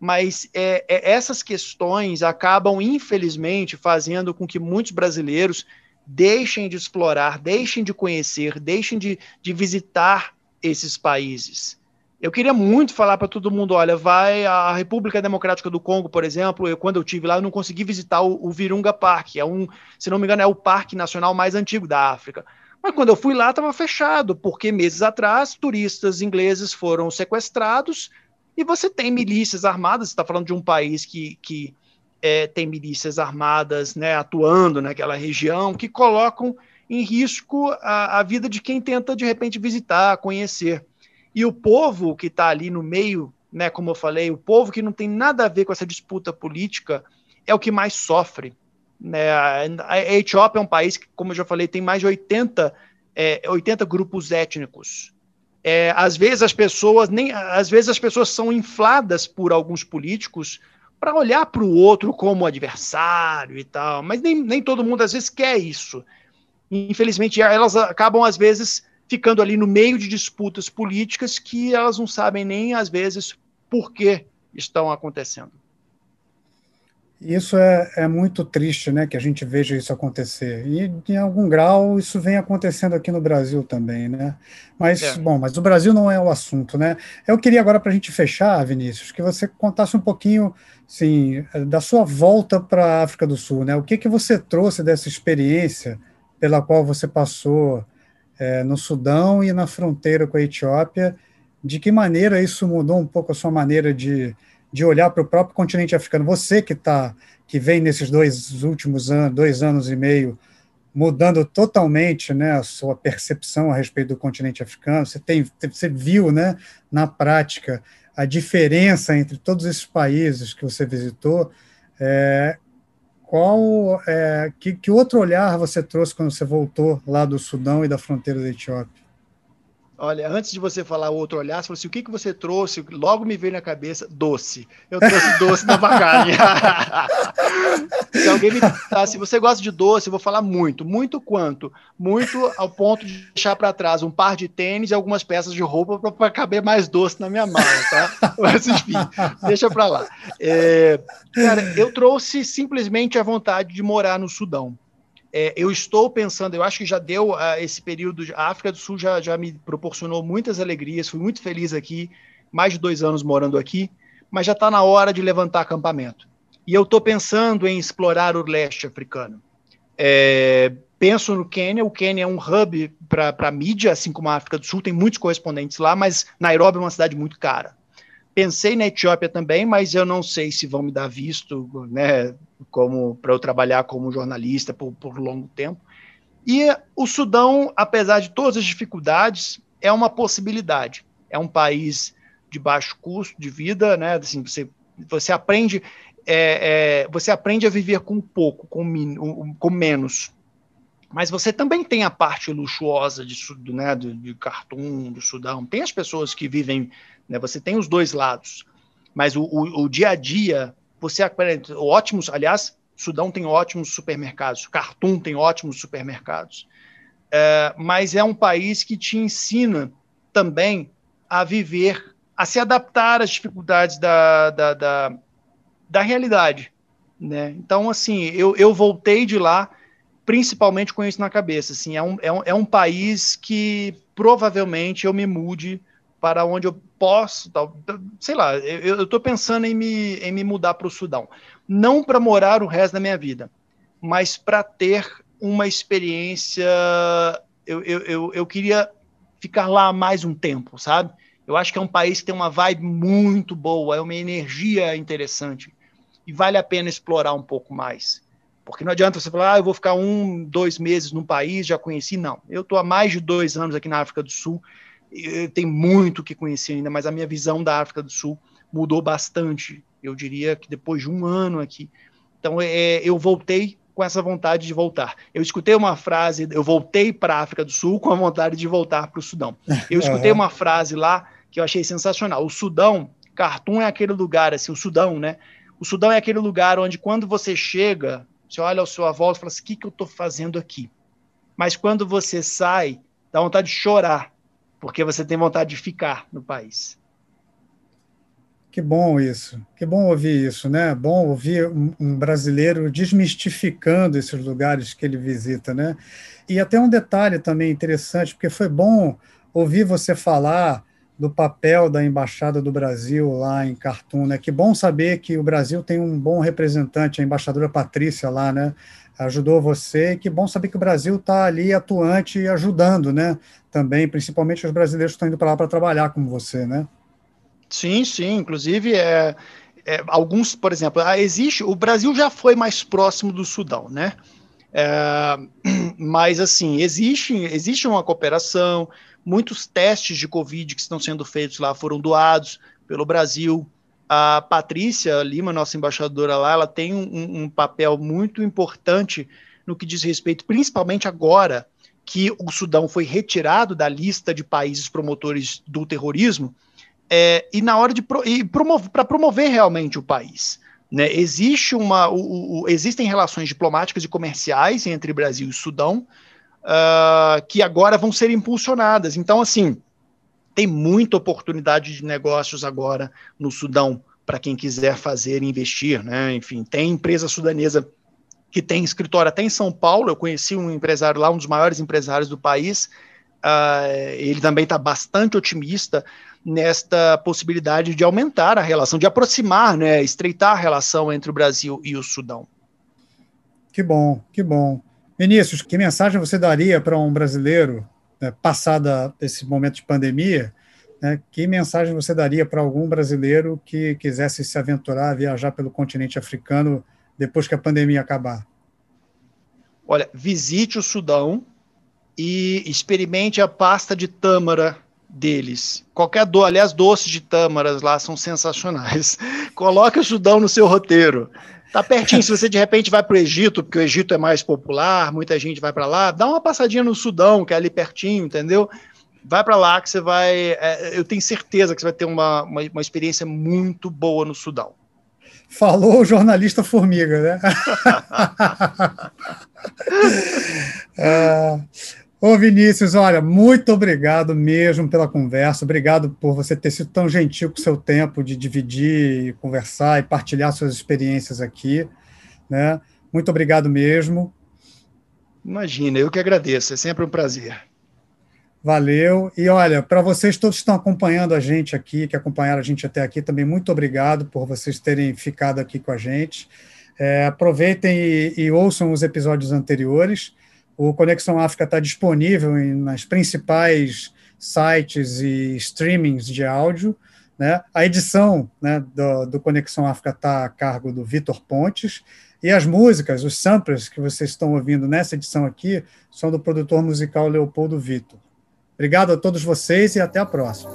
[SPEAKER 2] mas é, é, essas questões acabam, infelizmente, fazendo com que muitos brasileiros deixem de explorar, deixem de conhecer, deixem de, de visitar esses países. Eu queria muito falar para todo mundo, olha, vai a República Democrática do Congo, por exemplo, eu, quando eu tive lá, eu não consegui visitar o, o Virunga Park, é um, se não me engano, é o parque nacional mais antigo da África. Mas quando eu fui lá, estava fechado, porque meses atrás, turistas ingleses foram sequestrados e você tem milícias armadas, você está falando de um país que, que é, tem milícias armadas né, atuando naquela região, que colocam em risco a, a vida de quem tenta, de repente, visitar, conhecer. E o povo que está ali no meio, né, como eu falei, o povo que não tem nada a ver com essa disputa política é o que mais sofre. Né? A Etiópia é um país que, como eu já falei, tem mais de 80, é, 80 grupos étnicos. É, às vezes as pessoas nem às vezes as pessoas são infladas por alguns políticos para olhar para o outro como adversário e tal, mas nem, nem todo mundo às vezes quer isso. Infelizmente, elas acabam às vezes ficando ali no meio de disputas políticas que elas não sabem nem às vezes por que estão acontecendo.
[SPEAKER 1] Isso é, é, muito triste, né, que a gente veja isso acontecer. E, em algum grau, isso vem acontecendo aqui no Brasil também, né? Mas, é. bom, mas o Brasil não é o assunto, né? Eu queria agora, para a gente fechar, Vinícius, que você contasse um pouquinho, sim, da sua volta para a África do Sul, né? O que, que você trouxe dessa experiência pela qual você passou é, no Sudão e na fronteira com a Etiópia? De que maneira isso mudou um pouco a sua maneira de de olhar para o próprio continente africano. Você que tá, que vem nesses dois últimos anos, dois anos e meio, mudando totalmente né, a sua percepção a respeito do continente africano, você, tem, você viu né, na prática a diferença entre todos esses países que você visitou. É, qual é, que, que outro olhar você trouxe quando você voltou lá do Sudão e da fronteira da Etiópia?
[SPEAKER 2] Olha, antes de você falar o outro olhar, você falou assim: o que, que você trouxe? Logo me veio na cabeça doce. Eu trouxe doce na bagagem. [laughs] se alguém me perguntar se você gosta de doce, eu vou falar muito. Muito quanto? Muito ao ponto de deixar para trás um par de tênis e algumas peças de roupa para caber mais doce na minha mala, tá? [laughs] Mas enfim, deixa para lá. É, cara, eu trouxe simplesmente a vontade de morar no Sudão. É, eu estou pensando, eu acho que já deu uh, esse período, a África do Sul já, já me proporcionou muitas alegrias, fui muito feliz aqui, mais de dois anos morando aqui, mas já está na hora de levantar acampamento. E eu estou pensando em explorar o leste africano. É, penso no Quênia, o Quênia é um hub para mídia, assim como a África do Sul, tem muitos correspondentes lá, mas Nairobi é uma cidade muito cara. Pensei na Etiópia também, mas eu não sei se vão me dar visto, né, como para eu trabalhar como jornalista por, por longo tempo. E o Sudão, apesar de todas as dificuldades, é uma possibilidade. É um país de baixo custo de vida, né? Assim, você, você aprende é, é, você aprende a viver com pouco, com, min, com menos. Mas você também tem a parte luxuosa de, né, de, de Khartoum, do Sudão. Tem as pessoas que vivem, né, você tem os dois lados. Mas o, o, o dia a dia você aprende ótimos, aliás, Sudão tem ótimos supermercados, Khartoum tem ótimos supermercados, é, mas é um país que te ensina também a viver, a se adaptar às dificuldades da, da, da, da realidade. Né? Então, assim, eu, eu voltei de lá principalmente com isso na cabeça. Assim, é, um, é, um, é um país que provavelmente eu me mude para onde eu posso, tal, sei lá, eu estou pensando em me, em me mudar para o Sudão. Não para morar o resto da minha vida, mas para ter uma experiência. Eu, eu, eu, eu queria ficar lá mais um tempo, sabe? Eu acho que é um país que tem uma vibe muito boa, é uma energia interessante e vale a pena explorar um pouco mais. Porque não adianta você falar, ah, eu vou ficar um, dois meses num país, já conheci. Não. Eu estou há mais de dois anos aqui na África do Sul tem muito que conhecer ainda, mas a minha visão da África do Sul mudou bastante. Eu diria que depois de um ano aqui. Então, é, eu voltei com essa vontade de voltar. Eu escutei uma frase, eu voltei para a África do Sul com a vontade de voltar para o Sudão. [laughs] Eu escutei uma frase lá que eu achei sensacional. O Sudão, Khartoum é aquele lugar, assim, o Sudão, né? O Sudão é aquele lugar onde quando você chega, você olha ao seu volta e fala assim, o que, que eu estou fazendo aqui? Mas quando você sai, dá vontade de chorar, porque você tem vontade de ficar no país.
[SPEAKER 1] Que bom isso, que bom ouvir isso, né? Bom ouvir um, brasileiro desmistificando esses lugares que ele visita, né? E até um detalhe também interessante, porque foi bom ouvir você falar do papel da embaixada do Brasil lá em Khartoum, né? Que bom saber que o Brasil tem um bom representante, a embaixadora Patrícia lá, né? Ajudou você. Que bom saber que o Brasil está ali atuante e ajudando, né? Também, principalmente os brasileiros que estão indo para lá para trabalhar como você, né?
[SPEAKER 2] Sim, sim. Inclusive, é, é, alguns, por exemplo, ah, existe. O Brasil já foi mais próximo do Sudão, né? É, [clears throat] mas, assim, existe, existe uma cooperação, muitos testes de Covid que estão sendo feitos lá foram doados pelo Brasil. A Patrícia Lima, nossa embaixadora lá, ela tem um, um papel muito importante no que diz respeito, principalmente agora que o Sudão foi retirado da lista de países promotores do terrorismo, é, e na hora de pro, promover, para promover realmente o país. Né? Existe uma, o, o, existem relações diplomáticas e comerciais entre Brasil e Sudão uh, que agora vão ser impulsionadas. Então, assim, tem muita oportunidade de negócios agora no Sudão para quem quiser fazer e investir. Né? Enfim, tem empresa sudanesa que tem escritório até em São Paulo. Eu conheci um empresário lá, um dos maiores empresários do país. Uh, ele também está bastante otimista nesta possibilidade de aumentar a relação, de aproximar, né, estreitar a relação entre o Brasil e o Sudão.
[SPEAKER 1] Que bom, que bom. Vinícius, que mensagem você daria para um brasileiro, né, passada esse momento de pandemia, né, que mensagem você daria para algum brasileiro que quisesse se aventurar, viajar pelo continente africano depois que a pandemia acabar?
[SPEAKER 2] Olha, visite o Sudão e experimente a pasta de tâmara deles. Qualquer do, aliás, doces de tâmaras lá são sensacionais. [laughs] Coloque o Sudão no seu roteiro. Tá pertinho, se você de repente vai para o Egito, porque o Egito é mais popular, muita gente vai para lá, dá uma passadinha no Sudão, que é ali pertinho, entendeu? Vai para lá que você vai. É, eu tenho certeza que você vai ter uma, uma, uma experiência muito boa no Sudão.
[SPEAKER 1] Falou o jornalista Formiga, né? [laughs] é, Ô Vinícius, olha, muito obrigado mesmo pela conversa, obrigado por você ter sido tão gentil com o seu tempo de dividir, conversar e partilhar suas experiências aqui, né? Muito obrigado mesmo.
[SPEAKER 2] Imagina, eu que agradeço, é sempre um prazer.
[SPEAKER 1] Valeu. E olha, para vocês todos que estão acompanhando a gente aqui, que acompanharam a gente até aqui, também muito obrigado por vocês terem ficado aqui com a gente. É, aproveitem e, e ouçam os episódios anteriores. O Conexão África está disponível em, nas principais sites e streamings de áudio. Né? A edição né, do, do Conexão África está a cargo do Vitor Pontes. E as músicas, os samples que vocês estão ouvindo nessa edição aqui, são do produtor musical Leopoldo Vitor. Obrigado a todos vocês e até a próxima.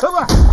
[SPEAKER 1] Come on.